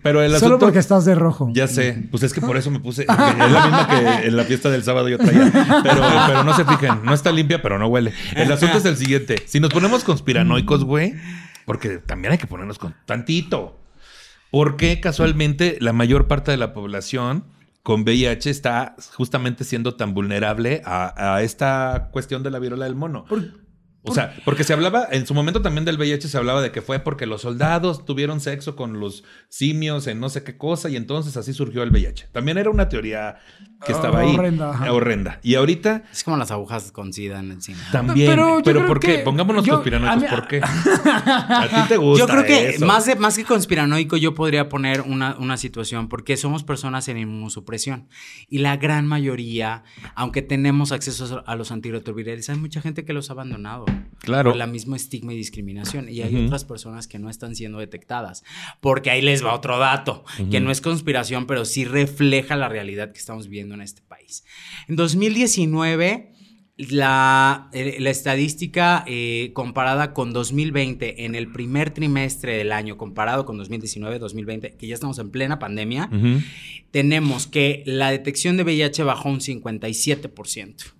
pero el asunto. Solo porque estás de rojo. Ya sé. Pues es que por eso me puse. Es la misma que en la fiesta del sábado yo traía. Pero, pero no se fijen. No está limpia, pero no huele. El asunto es el siguiente. Si nos ponemos conspiranoicos, güey, porque también hay que ponernos con tantito. ¿Por qué casualmente la mayor parte de la población con VIH está justamente siendo tan vulnerable a, esta cuestión de la viruela del mono. O sea, porque se hablaba, en su momento también del VIH se hablaba de que fue porque los soldados tuvieron sexo con los simios en no sé qué cosa y entonces así surgió el VIH. También era una teoría que estaba ahí. Horrenda. Horrenda. Y ahorita. Es como las agujas con SIDA en el cine. También. Pero, ¿por qué? Pongámonos conspiranoicos. ¿Por qué? a ti te gusta. Yo creo que Más, más que conspiranoico, yo podría poner una, una situación porque somos personas en inmunosupresión. Y la gran mayoría, aunque tenemos acceso a los antirretrovirales, hay mucha gente que los ha abandonado. Claro. Por la misma estigma y discriminación. Y hay otras personas que no están siendo detectadas. Porque ahí les va otro dato, que no es conspiración, pero sí refleja la realidad que estamos viendo en este país. En 2019, la, eh, la estadística eh, comparada con 2020 en el primer trimestre del año, comparado con 2019, 2020, que ya estamos en plena pandemia, tenemos que la detección de VIH bajó un 57%.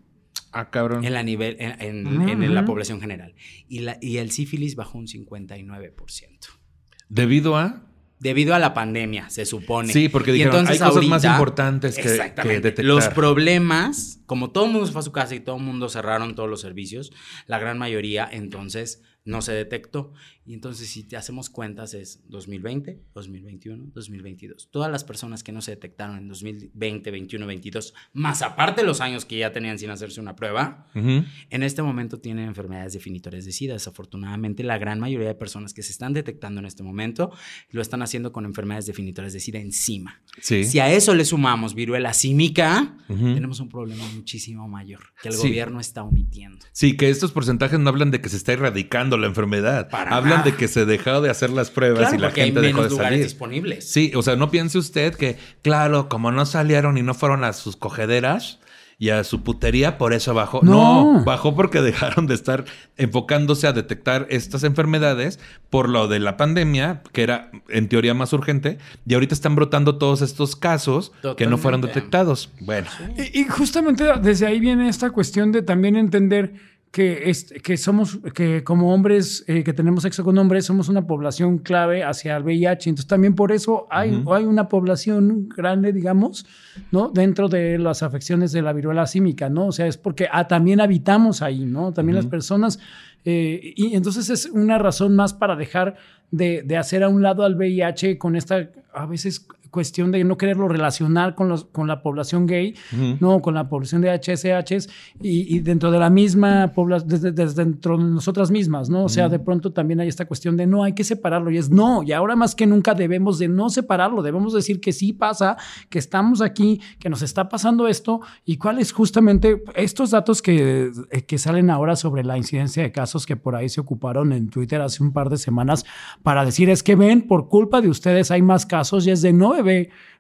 Ah, cabrón. En la, nivel, en, la población general. Y, la, y el sífilis bajó un 59%. ¿Debido a? debido a la pandemia, se supone. Sí, porque dijeron, hay cosas más importantes que, que, detectar. Los problemas, como todo el mundo se fue a su casa y todo el mundo cerraron todos los servicios, la gran mayoría entonces no se detectó. Y entonces, si te hacemos cuentas, es 2020, 2021, 2022. Todas las personas que no se detectaron en 2020, 21, 22, más aparte los años que ya tenían sin hacerse una prueba, en este momento tienen enfermedades definitorias de SIDA. Desafortunadamente, la gran mayoría de personas que se están detectando en este momento lo están haciendo con enfermedades definitorias de SIDA encima. Si a eso le sumamos viruela símica, tenemos un problema muchísimo mayor que el gobierno está omitiendo. Sí, que estos porcentajes no hablan de que se está erradicando la enfermedad. hablan de que se dejó de hacer las pruebas y la gente dejó de salir. disponibles. Sí, o sea, no piense usted que, claro, como no salieron y no fueron a sus cogederas y a su putería, por eso bajó. No. bajó porque dejaron de estar enfocándose a detectar estas enfermedades por lo de la pandemia, que era en teoría más urgente, y ahorita están brotando todos estos casos que no fueron detectados. Bueno. y justamente desde ahí viene esta cuestión de también entender que, es, que somos, que como hombres, eh, que tenemos sexo con hombres, somos una población clave hacia el VIH. Entonces también por eso hay, hay una población grande, digamos, ¿no? Dentro de las afecciones de la viruela símica, ¿no? O sea, es porque ah, también habitamos ahí, ¿no? También las personas. Eh, y entonces es una razón más para dejar de, de, hacer a un lado al VIH con esta, a veces cuestión de no quererlo relacionar con, los, con la población gay, no, con la población de HSHs y, dentro de la misma población, desde, dentro de nosotras mismas, ¿no? O sea, de pronto también hay esta cuestión de no, hay que separarlo y es no, y ahora más que nunca debemos de no separarlo, debemos decir que sí pasa, que estamos aquí, que nos está pasando esto y cuáles justamente estos datos que, eh, que salen ahora sobre la incidencia de casos que por ahí se ocuparon en Twitter hace un par de semanas para decir es que ven, por culpa de ustedes hay más casos y es de no,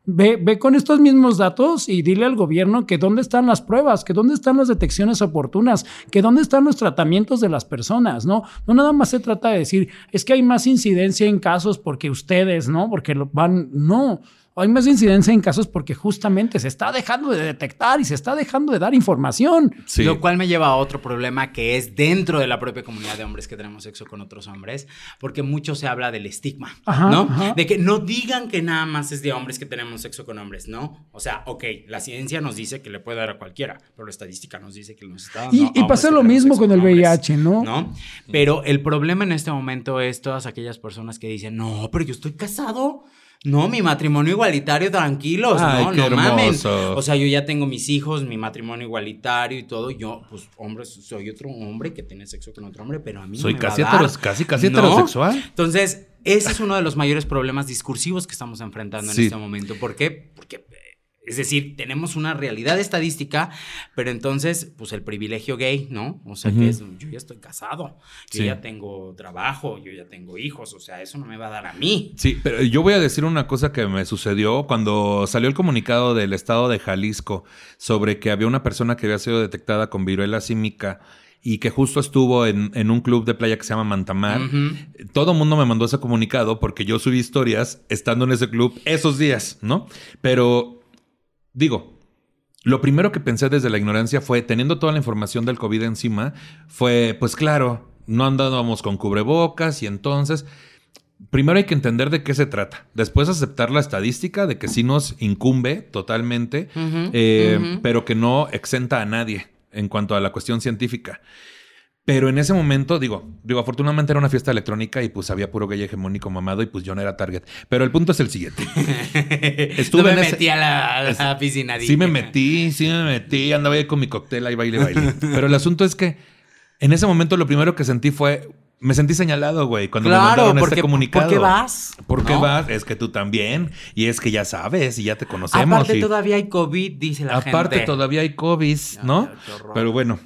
ve, ve, con estos mismos datos y dile al gobierno que dónde están las pruebas, que dónde están las detecciones oportunas, que dónde están los tratamientos de las personas, ¿no? No nada más se trata de decir, es que hay más incidencia en casos porque ustedes, ¿no? Porque lo van, no. Hay más incidencia en casos porque justamente se está dejando de detectar y se está dejando de dar información. Sí. Lo cual me lleva a otro problema que es dentro de la propia comunidad de hombres que tenemos sexo con otros hombres, porque mucho se habla del estigma, Ajá, ¿no? ajá. De que no digan que nada más es de hombres que tenemos sexo con hombres, ¿no? O sea, ok, la ciencia nos dice que le puede dar a cualquiera, pero la estadística nos dice que nos está dando Y- y pasa lo mismo con el hombres, VIH, ¿no? ¿no? Pero el problema en este momento es todas aquellas personas que dicen, no, pero yo estoy casado. No, mi matrimonio igualitario, tranquilos, Ay, no, qué no mamen. hermoso. O sea, yo ya tengo mis hijos, mi matrimonio igualitario y todo. Yo, pues, hombre, soy otro hombre que tiene sexo con otro hombre, pero a mí no Soy me va casi a dar. casi- casi ¿No? heterosexual. Entonces, ese es uno de los mayores problemas discursivos que estamos enfrentando en este momento. ¿Por qué? Porque, es decir, tenemos una realidad estadística, pero entonces, pues el privilegio gay, ¿no? O sea, que es, yo ya estoy casado, yo Sí. ya tengo trabajo, yo ya tengo hijos, o sea, eso no me va a dar a mí. Sí, pero yo voy a decir una cosa que me sucedió cuando salió el comunicado del estado de Jalisco sobre que había una persona que había sido detectada con viruela símica y que justo estuvo en, en un club de playa que se llama Mantamar. Todo el mundo me mandó ese comunicado porque yo subí historias estando en ese club esos días, ¿no? Pero digo, lo primero que pensé desde la ignorancia fue, teniendo toda la información del COVID encima, fue, pues claro, no andábamos con cubrebocas y entonces, primero hay que entender de qué se trata. Después aceptar la estadística de que sí nos incumbe totalmente, eh, pero que no exenta a nadie en cuanto a la cuestión científica. Pero en ese momento, digo, digo, afortunadamente era una fiesta electrónica y pues había puro gay hegemónico mamado y pues yo no era target. Pero el punto es el siguiente. Estuve no me en ese- metí a la, a la piscina. Sí me metí, sí me metí, andaba ahí con mi cóctel, ahí baile, baile. Pero el asunto es que en ese momento lo primero que sentí fue, me sentí señalado, güey, cuando me mandaron porque este comunicado. ¿por qué vas? ¿Por qué ¿No? vas? Es que tú también. Y es que ya sabes y ya te conocemos. Aparte y- todavía hay COVID, dice la Aparte gente. todavía hay COVID, ¿no? Pero bueno.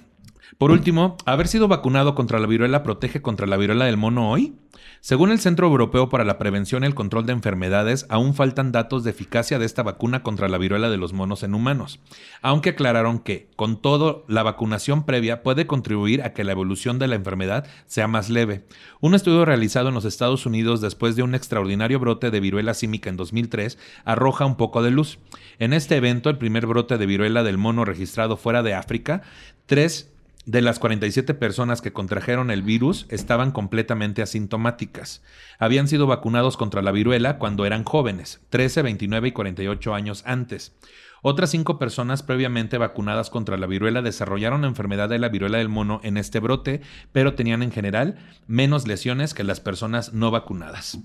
Por último, haber sido vacunado contra la viruela protege contra la viruela del mono hoy. Según el Centro Europeo para la Prevención y el Control de Enfermedades, aún faltan datos de eficacia de esta vacuna contra la viruela de los monos en humanos, aunque aclararon que, con todo, la vacunación previa puede contribuir a que la evolución de la enfermedad sea más leve. Un estudio realizado en los Estados Unidos después de un extraordinario brote de viruela símica en 2003 arroja un poco de luz. En este evento, el primer brote de viruela del mono registrado fuera de África, tres de las 47 personas que contrajeron el virus estaban completamente asintomáticas. Habían sido vacunados contra la viruela cuando eran jóvenes, 13, 29 y 48 años antes. Otras cinco personas previamente vacunadas contra la viruela desarrollaron la enfermedad de la viruela del mono en este brote, pero tenían en general menos lesiones que las personas no vacunadas.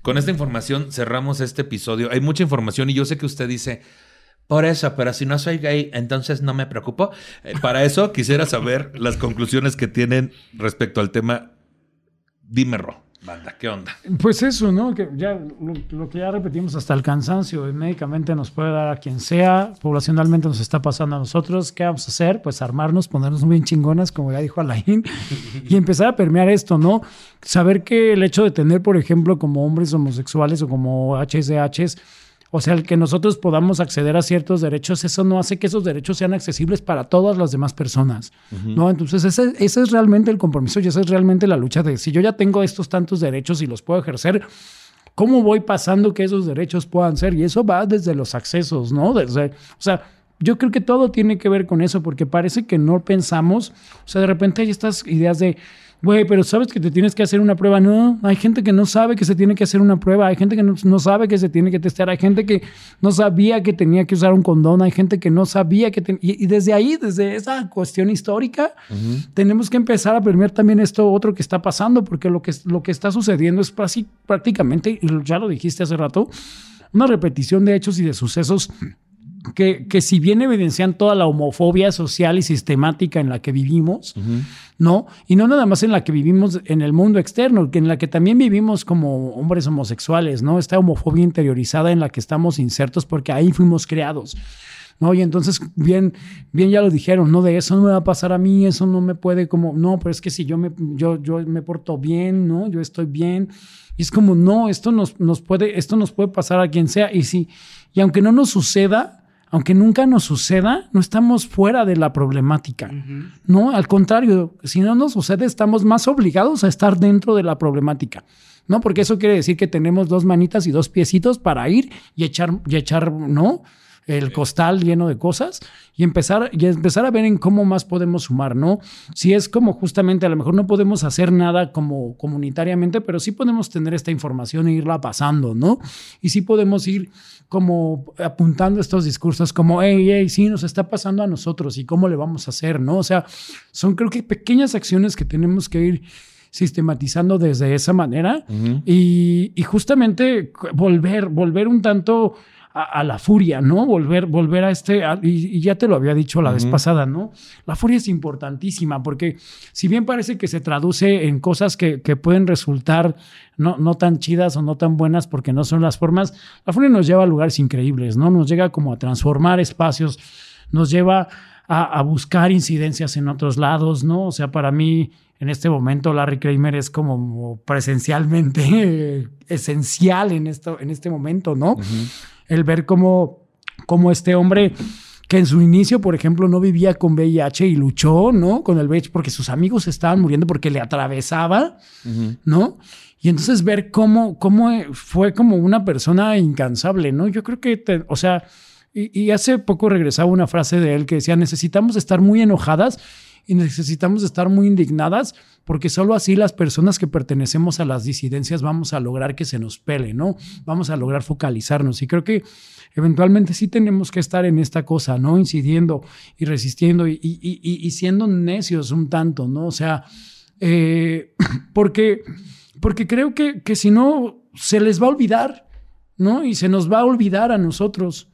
Con esta información cerramos este episodio. Hay mucha información y yo sé que usted dice, por eso, pero si no soy gay, entonces no me preocupo. Eh, para eso quisiera saber las conclusiones que tienen respecto al tema. Dime, Ro, banda, ¿qué onda? Pues eso, ¿no? Que ya lo, lo que ya repetimos hasta el cansancio, médicamente nos puede dar a quien sea, poblacionalmente nos está pasando a nosotros. ¿Qué vamos a hacer? Pues armarnos, ponernos bien chingonas, como ya dijo Alain, y empezar a permear esto, ¿no? Saber que el hecho de tener, por ejemplo, como hombres homosexuales o como HSHs, o sea, el que nosotros podamos acceder a ciertos derechos, eso no hace que esos derechos sean accesibles para todas las demás personas, ¿no? Entonces, ese, ese es realmente el compromiso y esa es realmente la lucha de si yo ya tengo estos tantos derechos y los puedo ejercer, ¿cómo voy pasando que esos derechos puedan ser? Y eso va desde los accesos, ¿no? Desde, o sea, yo creo que todo tiene que ver con eso, porque parece que no pensamos, o sea, de repente hay estas ideas de, güey, pero sabes que te tienes que hacer una prueba. No, hay gente que no sabe que se tiene que hacer una prueba, hay gente que no, no sabe que se tiene que testear, hay gente que no sabía que tenía que usar un condón, hay gente que no sabía que... ten- y, y desde ahí, desde esa cuestión histórica, tenemos que empezar a permear también esto otro que está pasando, porque lo que, lo que está sucediendo es prácticamente, y ya lo dijiste hace rato, una repetición de hechos y de sucesos que, que si bien evidencian toda la homofobia social y sistemática en la que vivimos, ¿no? Y no nada más en la que vivimos en el mundo externo, que en la que también vivimos como hombres homosexuales, ¿no? Esta homofobia interiorizada en la que estamos insertos porque ahí fuimos creados. ¿No? Y entonces, bien, bien ya lo dijeron, no, de eso no me va a pasar a mí, eso no me puede como, no, pero es que si yo me, yo, yo me porto bien, ¿no? Yo estoy bien. Y es como, no, esto nos, nos puede, esto nos puede pasar a quien sea. Y si, y aunque no nos suceda, aunque nunca nos suceda, no estamos fuera de la problemática. No, al contrario, si no nos sucede, estamos más obligados a estar dentro de la problemática. ¿no? Porque eso quiere decir que tenemos dos manitas y dos piecitos para ir y echar, y echar, ¿no? El costal lleno de cosas y empezar, y empezar a ver en cómo más podemos sumar, ¿no? Si es como justamente, a lo mejor no podemos hacer nada como comunitariamente, pero sí podemos tener esta información e irla pasando, ¿no? Y sí podemos ir como apuntando estos discursos como, hey, hey, sí, nos está pasando a nosotros y cómo le vamos a hacer, ¿no? O sea, son creo que pequeñas acciones que tenemos que ir sistematizando desde esa manera y, y, justamente volver, volver un tanto a, la furia, ¿no? Volver, volver a este, y, ya te lo había dicho la vez pasada, ¿no? La furia es importantísima porque si bien parece que se traduce en cosas que, pueden resultar no, no tan chidas o no tan buenas porque no son las formas, la furia nos lleva a lugares increíbles, ¿no? Nos llega como a transformar espacios, nos lleva a, buscar incidencias en otros lados, ¿no? O sea, para mí en este momento Larry Kramer es como presencialmente esencial en, esto, en este momento, ¿no? El ver cómo, cómo este hombre que en su inicio, por ejemplo, no vivía con VIH y luchó, ¿no? Con el VIH porque sus amigos estaban muriendo porque le atravesaba, ¿no? Y entonces ver cómo, cómo fue como una persona incansable, ¿no? Yo creo que, o sea, y, y, hace poco regresaba una frase de él que decía, necesitamos estar muy enojadas y necesitamos estar muy indignadas porque solo así las personas que pertenecemos a las disidencias vamos a lograr que se nos pele, ¿no? Vamos a lograr focalizarnos. Y creo que eventualmente sí tenemos que estar en esta cosa, ¿no? Incidiendo y resistiendo y, siendo necios un tanto, ¿no? O sea, eh, porque, porque creo que, que si no, se les va a olvidar, ¿no? Y se nos va a olvidar a nosotros.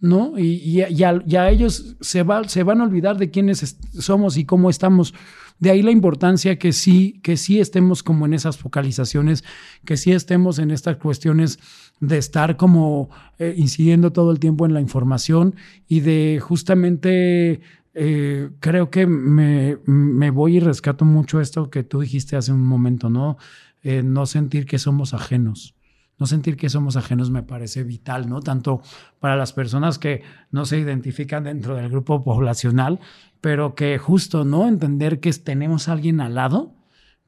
¿no? Y, a, ellos se, va, se van a olvidar de quiénes somos y cómo estamos. De ahí la importancia que sí, que sí estemos como en esas focalizaciones, que sí estemos en estas cuestiones de estar como eh, incidiendo todo el tiempo en la información y de justamente eh, creo que me, me, voy y rescato mucho esto que tú dijiste hace un momento, ¿no? Eh, no sentir que somos ajenos no sentir que somos ajenos me parece vital, ¿no? Tanto para las personas que no se identifican dentro del grupo poblacional, pero que justo, ¿no? Entender que tenemos a alguien al lado,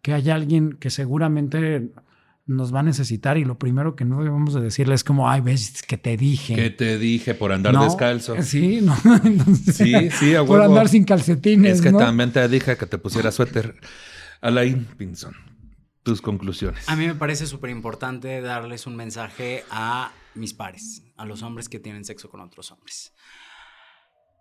que hay alguien que seguramente nos va a necesitar y lo primero que no debemos de decirle es como, ay, ves que te dije. Que te dije por andar descalzo. Sí, no. sí, sí, a Por andar sin calcetines. Es que también te dije que te pusiera suéter. Alain Pinson tus conclusiones. A mí me parece súper importante darles un mensaje a mis pares, a los hombres que tienen sexo con otros hombres.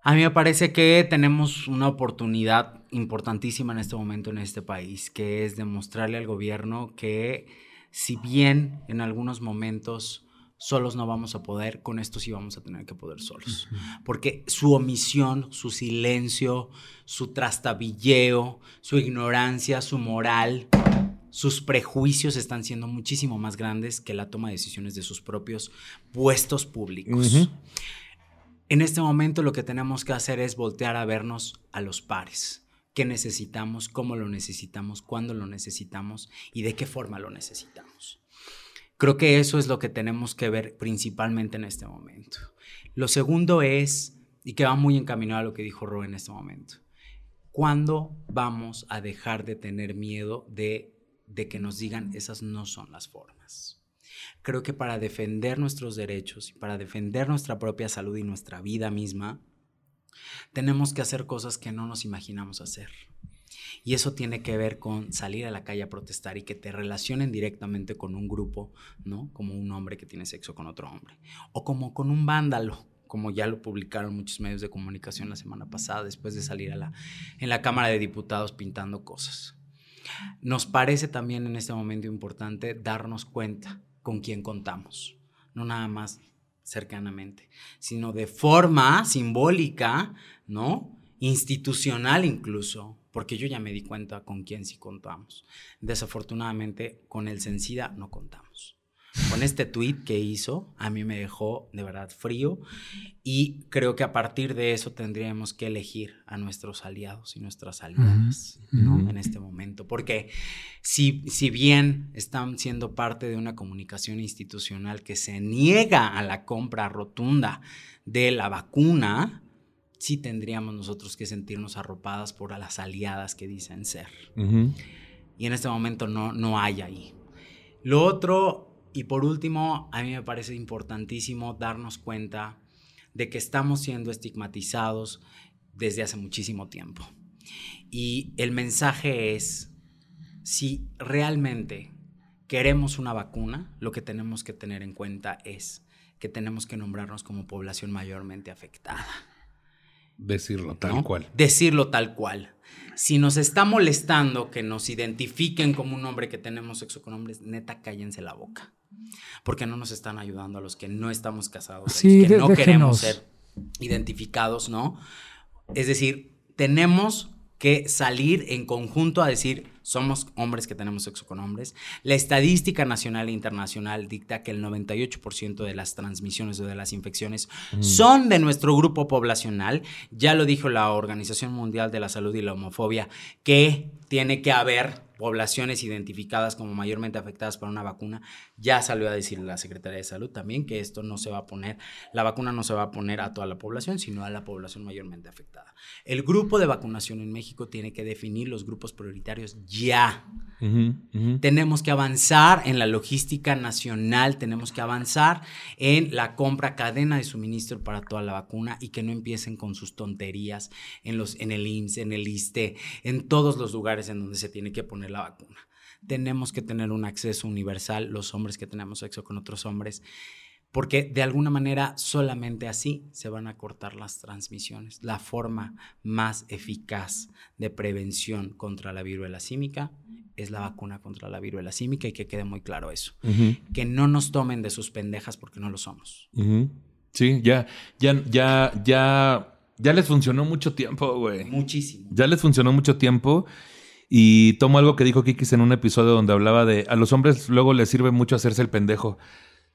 A mí me parece que tenemos una oportunidad importantísima en este momento en este país, que es demostrarle al gobierno que si bien en algunos momentos solos no vamos a poder, con esto sí vamos a tener que poder solos. Porque su omisión, su silencio, su trastabilleo, su ignorancia, su moral, sus prejuicios están siendo muchísimo más grandes que la toma de decisiones de sus propios puestos públicos. En este momento lo que tenemos que hacer es voltear a vernos a los pares. ¿Qué necesitamos? ¿Cómo lo necesitamos? ¿Cuándo lo necesitamos? ¿Y de qué forma lo necesitamos? Creo que eso es lo que tenemos que ver principalmente en este momento. Lo segundo es, y que va muy encaminado a lo que dijo Ro en este momento, ¿cuándo vamos a dejar de tener miedo de de que nos digan esas no son las formas. Creo que para defender nuestros derechos y para defender nuestra propia salud y nuestra vida misma, tenemos que hacer cosas que no nos imaginamos hacer. Y eso tiene que ver con salir a la calle a protestar y que te relacionen directamente con un grupo, ¿no? Como un hombre que tiene sexo con otro hombre. O como con un vándalo, como ya lo publicaron muchos medios de comunicación la semana pasada, después de salir a la, en la Cámara de Diputados pintando cosas. Nos parece también en este momento importante darnos cuenta con quién contamos, no nada más cercanamente, sino de forma simbólica, ¿no? Institucional incluso, porque yo ya me di cuenta con quién sí contamos. Desafortunadamente, con el Sencida no contamos con este tweet que hizo, a mí me dejó de verdad frío. Y creo que a partir de eso tendríamos que elegir a nuestros aliados y nuestras aliadas en este momento. Porque si, si bien están siendo parte de una comunicación institucional que se niega a la compra rotunda de la vacuna, sí tendríamos nosotros que sentirnos arropadas por las aliadas que dicen ser. Y en este momento no, no hay ahí. Lo otro, y por último, a mí me parece importantísimo darnos cuenta de que estamos siendo estigmatizados desde hace muchísimo tiempo. Y el mensaje es, si realmente queremos una vacuna, lo que tenemos que tener en cuenta es que tenemos que nombrarnos como población mayormente afectada. Decirlo tal cual. Decirlo tal cual. Si nos está molestando que nos identifiquen como un hombre que tenemos sexo con hombres, neta, cállense la boca. Porque no nos están ayudando a los que no estamos casados, sí, que no queremos ser identificados, ¿no? Es decir, tenemos que salir en conjunto a decir, somos hombres que tenemos sexo con hombres. La estadística nacional e internacional dicta que el 98% de las transmisiones o de las infecciones son de nuestro grupo poblacional. Ya lo dijo la Organización Mundial de la Salud y la Homofobia, que tiene que haber poblaciones identificadas como mayormente afectadas por una vacuna. Ya salió a decir la Secretaría de Salud también que esto no se va a poner, la vacuna no se va a poner a toda la población, sino a la población mayormente afectada. El grupo de vacunación en México tiene que definir los grupos prioritarios ya. Tenemos que avanzar en la logística nacional, tenemos que avanzar en la compra cadena de suministro para toda la vacuna y que no empiecen con sus tonterías en, los, en el IMSS, en el ISTE, en todos los lugares en donde se tiene que poner la vacuna. Tenemos que tener un acceso universal, los hombres que tenemos sexo con otros hombres, porque de alguna manera solamente así se van a cortar las transmisiones. La forma más eficaz de prevención contra la viruela símica es la vacuna contra la viruela símica y que quede muy claro eso. Que no nos tomen de sus pendejas porque no lo somos. Sí, ya, ya, ya, ya, ya les funcionó mucho tiempo, güey. Muchísimo. Ya les funcionó mucho tiempo. Y tomo algo que dijo Kikis en un episodio donde hablaba de a los hombres luego les sirve mucho hacerse el pendejo.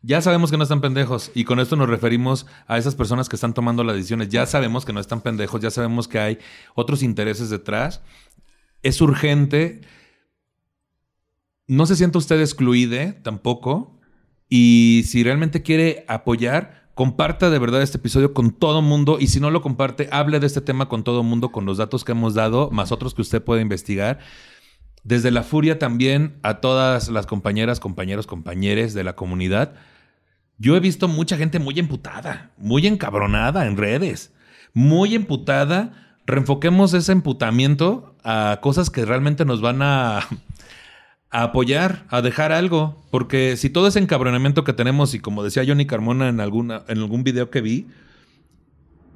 Ya sabemos que no están pendejos y con esto nos referimos a esas personas que están tomando las decisiones. Ya sabemos que no están pendejos, ya sabemos que hay otros intereses detrás. Es urgente. No se sienta usted excluide tampoco. Y si realmente quiere apoyar, Comparta de verdad este episodio con todo mundo y si no lo comparte, hable de este tema con todo mundo, con los datos que hemos dado, más otros que usted puede investigar. Desde la furia también a todas las compañeras, compañeros, compañeres de la comunidad. Yo he visto mucha gente muy emputada, muy encabronada en redes, muy emputada. Reenfoquemos ese emputamiento a cosas que realmente nos van a apoyar, a dejar algo. Porque si todo ese encabronamiento que tenemos, y como decía Johnny Carmona en, alguna, en algún video que vi,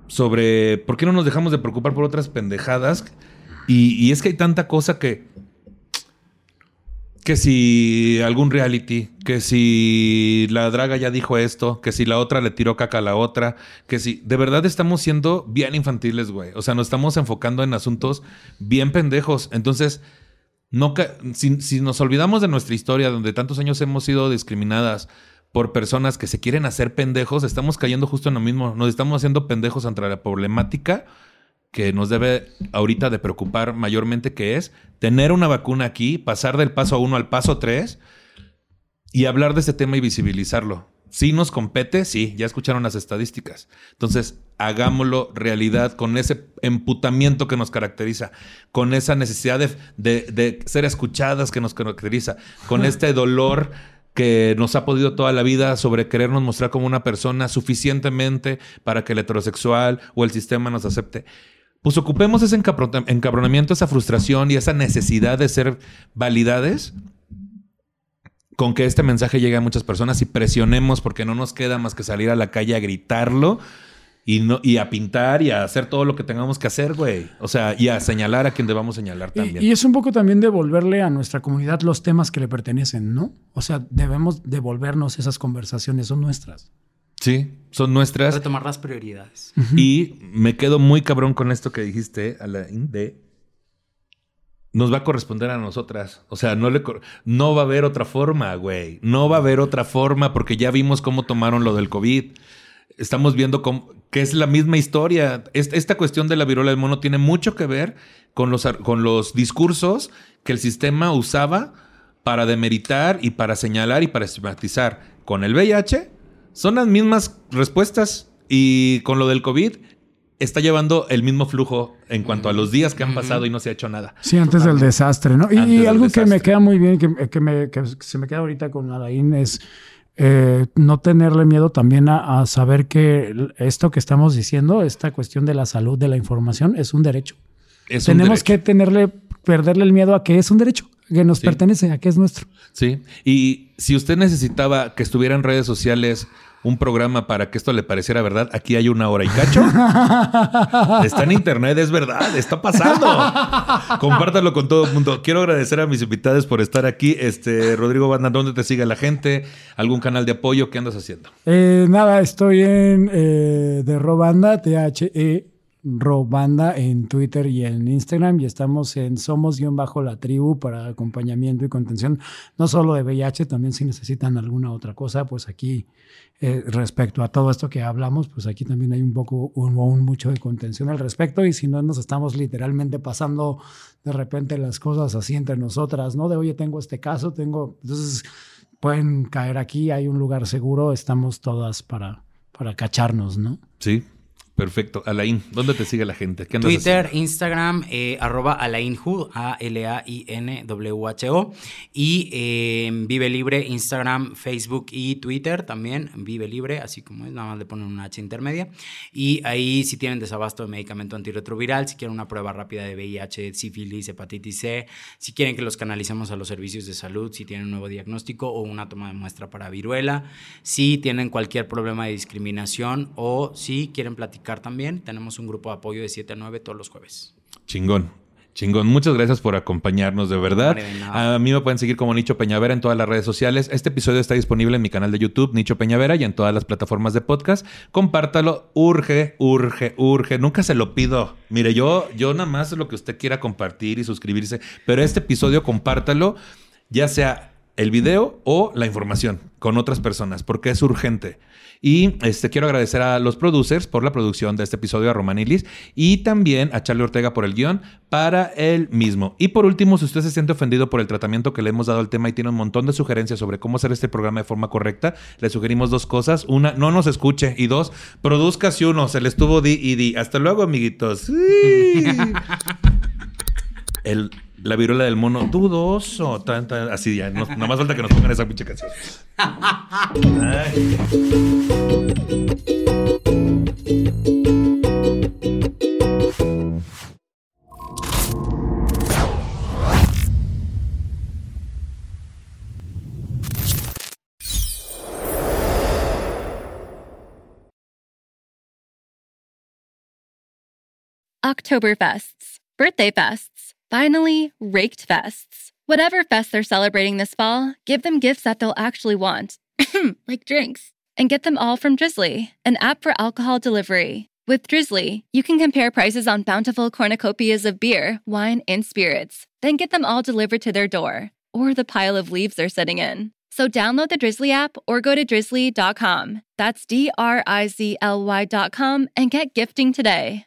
sobre por qué no nos dejamos de preocupar por otras pendejadas. Y, es que hay tanta cosa que. Que si algún reality, que si la draga ya dijo esto, que si la otra le tiró caca a la otra, que si. De verdad estamos siendo bien infantiles, güey. O sea, nos estamos enfocando en asuntos bien pendejos. Entonces no, si, si nos olvidamos de nuestra historia, donde tantos años hemos sido discriminadas por personas que se quieren hacer pendejos, estamos cayendo justo en lo mismo. Nos estamos haciendo pendejos ante la problemática que nos debe ahorita de preocupar mayormente, que es tener una vacuna aquí, pasar del paso 1 al paso 3 y hablar de este tema y visibilizarlo. Si nos compete, sí, ya escucharon las estadísticas. Entonces, hagámoslo realidad con ese emputamiento que nos caracteriza, con esa necesidad de, ser escuchadas que nos caracteriza, con este dolor que nos ha podido toda la vida sobre querernos mostrar como una persona suficientemente para que el heterosexual o el sistema nos acepte. Pues ocupemos ese encabronamiento, esa frustración y esa necesidad de ser validades con que este mensaje llegue a muchas personas y presionemos porque no nos queda más que salir a la calle a gritarlo y, no, y a pintar y a hacer todo lo que tengamos que hacer, güey. O sea, y a señalar a quien debamos señalar también. Y, es un poco también devolverle a nuestra comunidad los temas que le pertenecen, ¿no? O sea, debemos devolvernos esas conversaciones, son nuestras. Sí, son nuestras. Retomar las prioridades. Y me quedo muy cabrón con esto que dijiste, Alain, de nos va a corresponder a nosotras. O sea, no, le no va a haber otra forma, güey. No va a haber otra forma porque ya vimos cómo tomaron lo del COVID. Estamos viendo que es la misma historia. Esta cuestión de la viruela del mono tiene mucho que ver con los, con los discursos que el sistema usaba para demeritar y para señalar y para estigmatizar. Con el VIH son las mismas respuestas y con lo del COVID está llevando el mismo flujo en cuanto a los días que han pasado y no se ha hecho nada. Sí, antes del desastre, ¿no? Y, algo que me queda muy bien, que, que me, que se me queda ahorita con Alain es eh, no tenerle miedo también a, a saber que esto que estamos diciendo, esta cuestión de la salud, de la información, es un derecho. Es un Tenemos derecho. que tenerle, perderle el miedo a que es un derecho, que nos Sí. pertenece, a que es nuestro. Sí. Y si usted necesitaba que estuviera en redes sociales un programa para que esto le pareciera verdad, aquí hay una hora y cacho. está en internet, es verdad, está pasando. Compártalo con todo el mundo. Quiero agradecer a mis invitados por estar aquí. Este, Rodrigo Banda, ¿dónde te sigue la gente? ¿Algún canal de apoyo? ¿Qué andas haciendo? Eh, nada, estoy en eh, de Robanda, T-H-E Robanda en Twitter y en Instagram y estamos en Somos-la tribu para acompañamiento y contención, no solo de VIH, también si necesitan alguna otra cosa, pues aquí eh, respecto a todo esto que hablamos, pues aquí también hay un poco, un, un mucho de contención al respecto y si no nos estamos literalmente pasando de repente las cosas así entre nosotras, ¿no? De oye, tengo este caso, tengo, entonces pueden caer aquí, hay un lugar seguro, estamos todas para, para cacharnos, ¿no? Sí. Perfecto. Alain, ¿dónde te sigue la gente? ¿Qué Twitter, haciendo? Instagram, eh, arroba alainhu, A-L-A-I-N-W-H-O. Y eh, Vive Libre, Instagram, Facebook y Twitter también. Vive Libre, así como es, nada más le ponen una H intermedia. Y ahí si tienen desabasto de medicamento antirretroviral, si quieren una prueba rápida de VIH, sífilis, hepatitis C, si quieren que los canalicemos a los servicios de salud, si tienen un nuevo diagnóstico o una toma de muestra para viruela, si tienen cualquier problema de discriminación o si quieren platicar también, tenemos un grupo de apoyo de 7 a 9 todos los jueves. Chingón. Chingón, muchas gracias por acompañarnos, de verdad. A mí me pueden seguir como Nicho Peñavera en todas las redes sociales. Este episodio está disponible en mi canal de YouTube, Nicho Peñavera, y en todas las plataformas de podcast. Compártalo, urge, urge, urge. Nunca se lo pido. Mire, yo, yo nada más lo que usted quiera compartir y suscribirse, pero este episodio compártalo, ya sea el video o la información con otras personas, porque es urgente. Y este, quiero agradecer a los producers por la producción de este episodio, a Romanilis, y también a Charlie Ortega por el guion para él mismo. Y por último, si usted se siente ofendido por el tratamiento que le hemos dado al tema y tiene un montón de sugerencias sobre cómo hacer este programa de forma correcta, le sugerimos dos cosas. Una, no nos escuche. Y dos, produzca si uno, se le estuvo di y di. Hasta luego, amiguitos. Sí. El, la viruela del mono dudoso. Tan, tan, así ya. No, nada más falta que nos pongan esa pinche canción. Oktoberfests, birthday fests, finally, raked fests. Whatever fest they're celebrating this fall, give them gifts that they'll actually want, like drinks. And get them all from Drizzly, an app for alcohol delivery. With Drizzly, you can compare prices on bountiful cornucopias of beer, wine, and spirits, then get them all delivered to their door or the pile of leaves they're sitting in. So download the Drizzly app or go to drizzly.com. That's D R I Z L Y.com and get gifting today.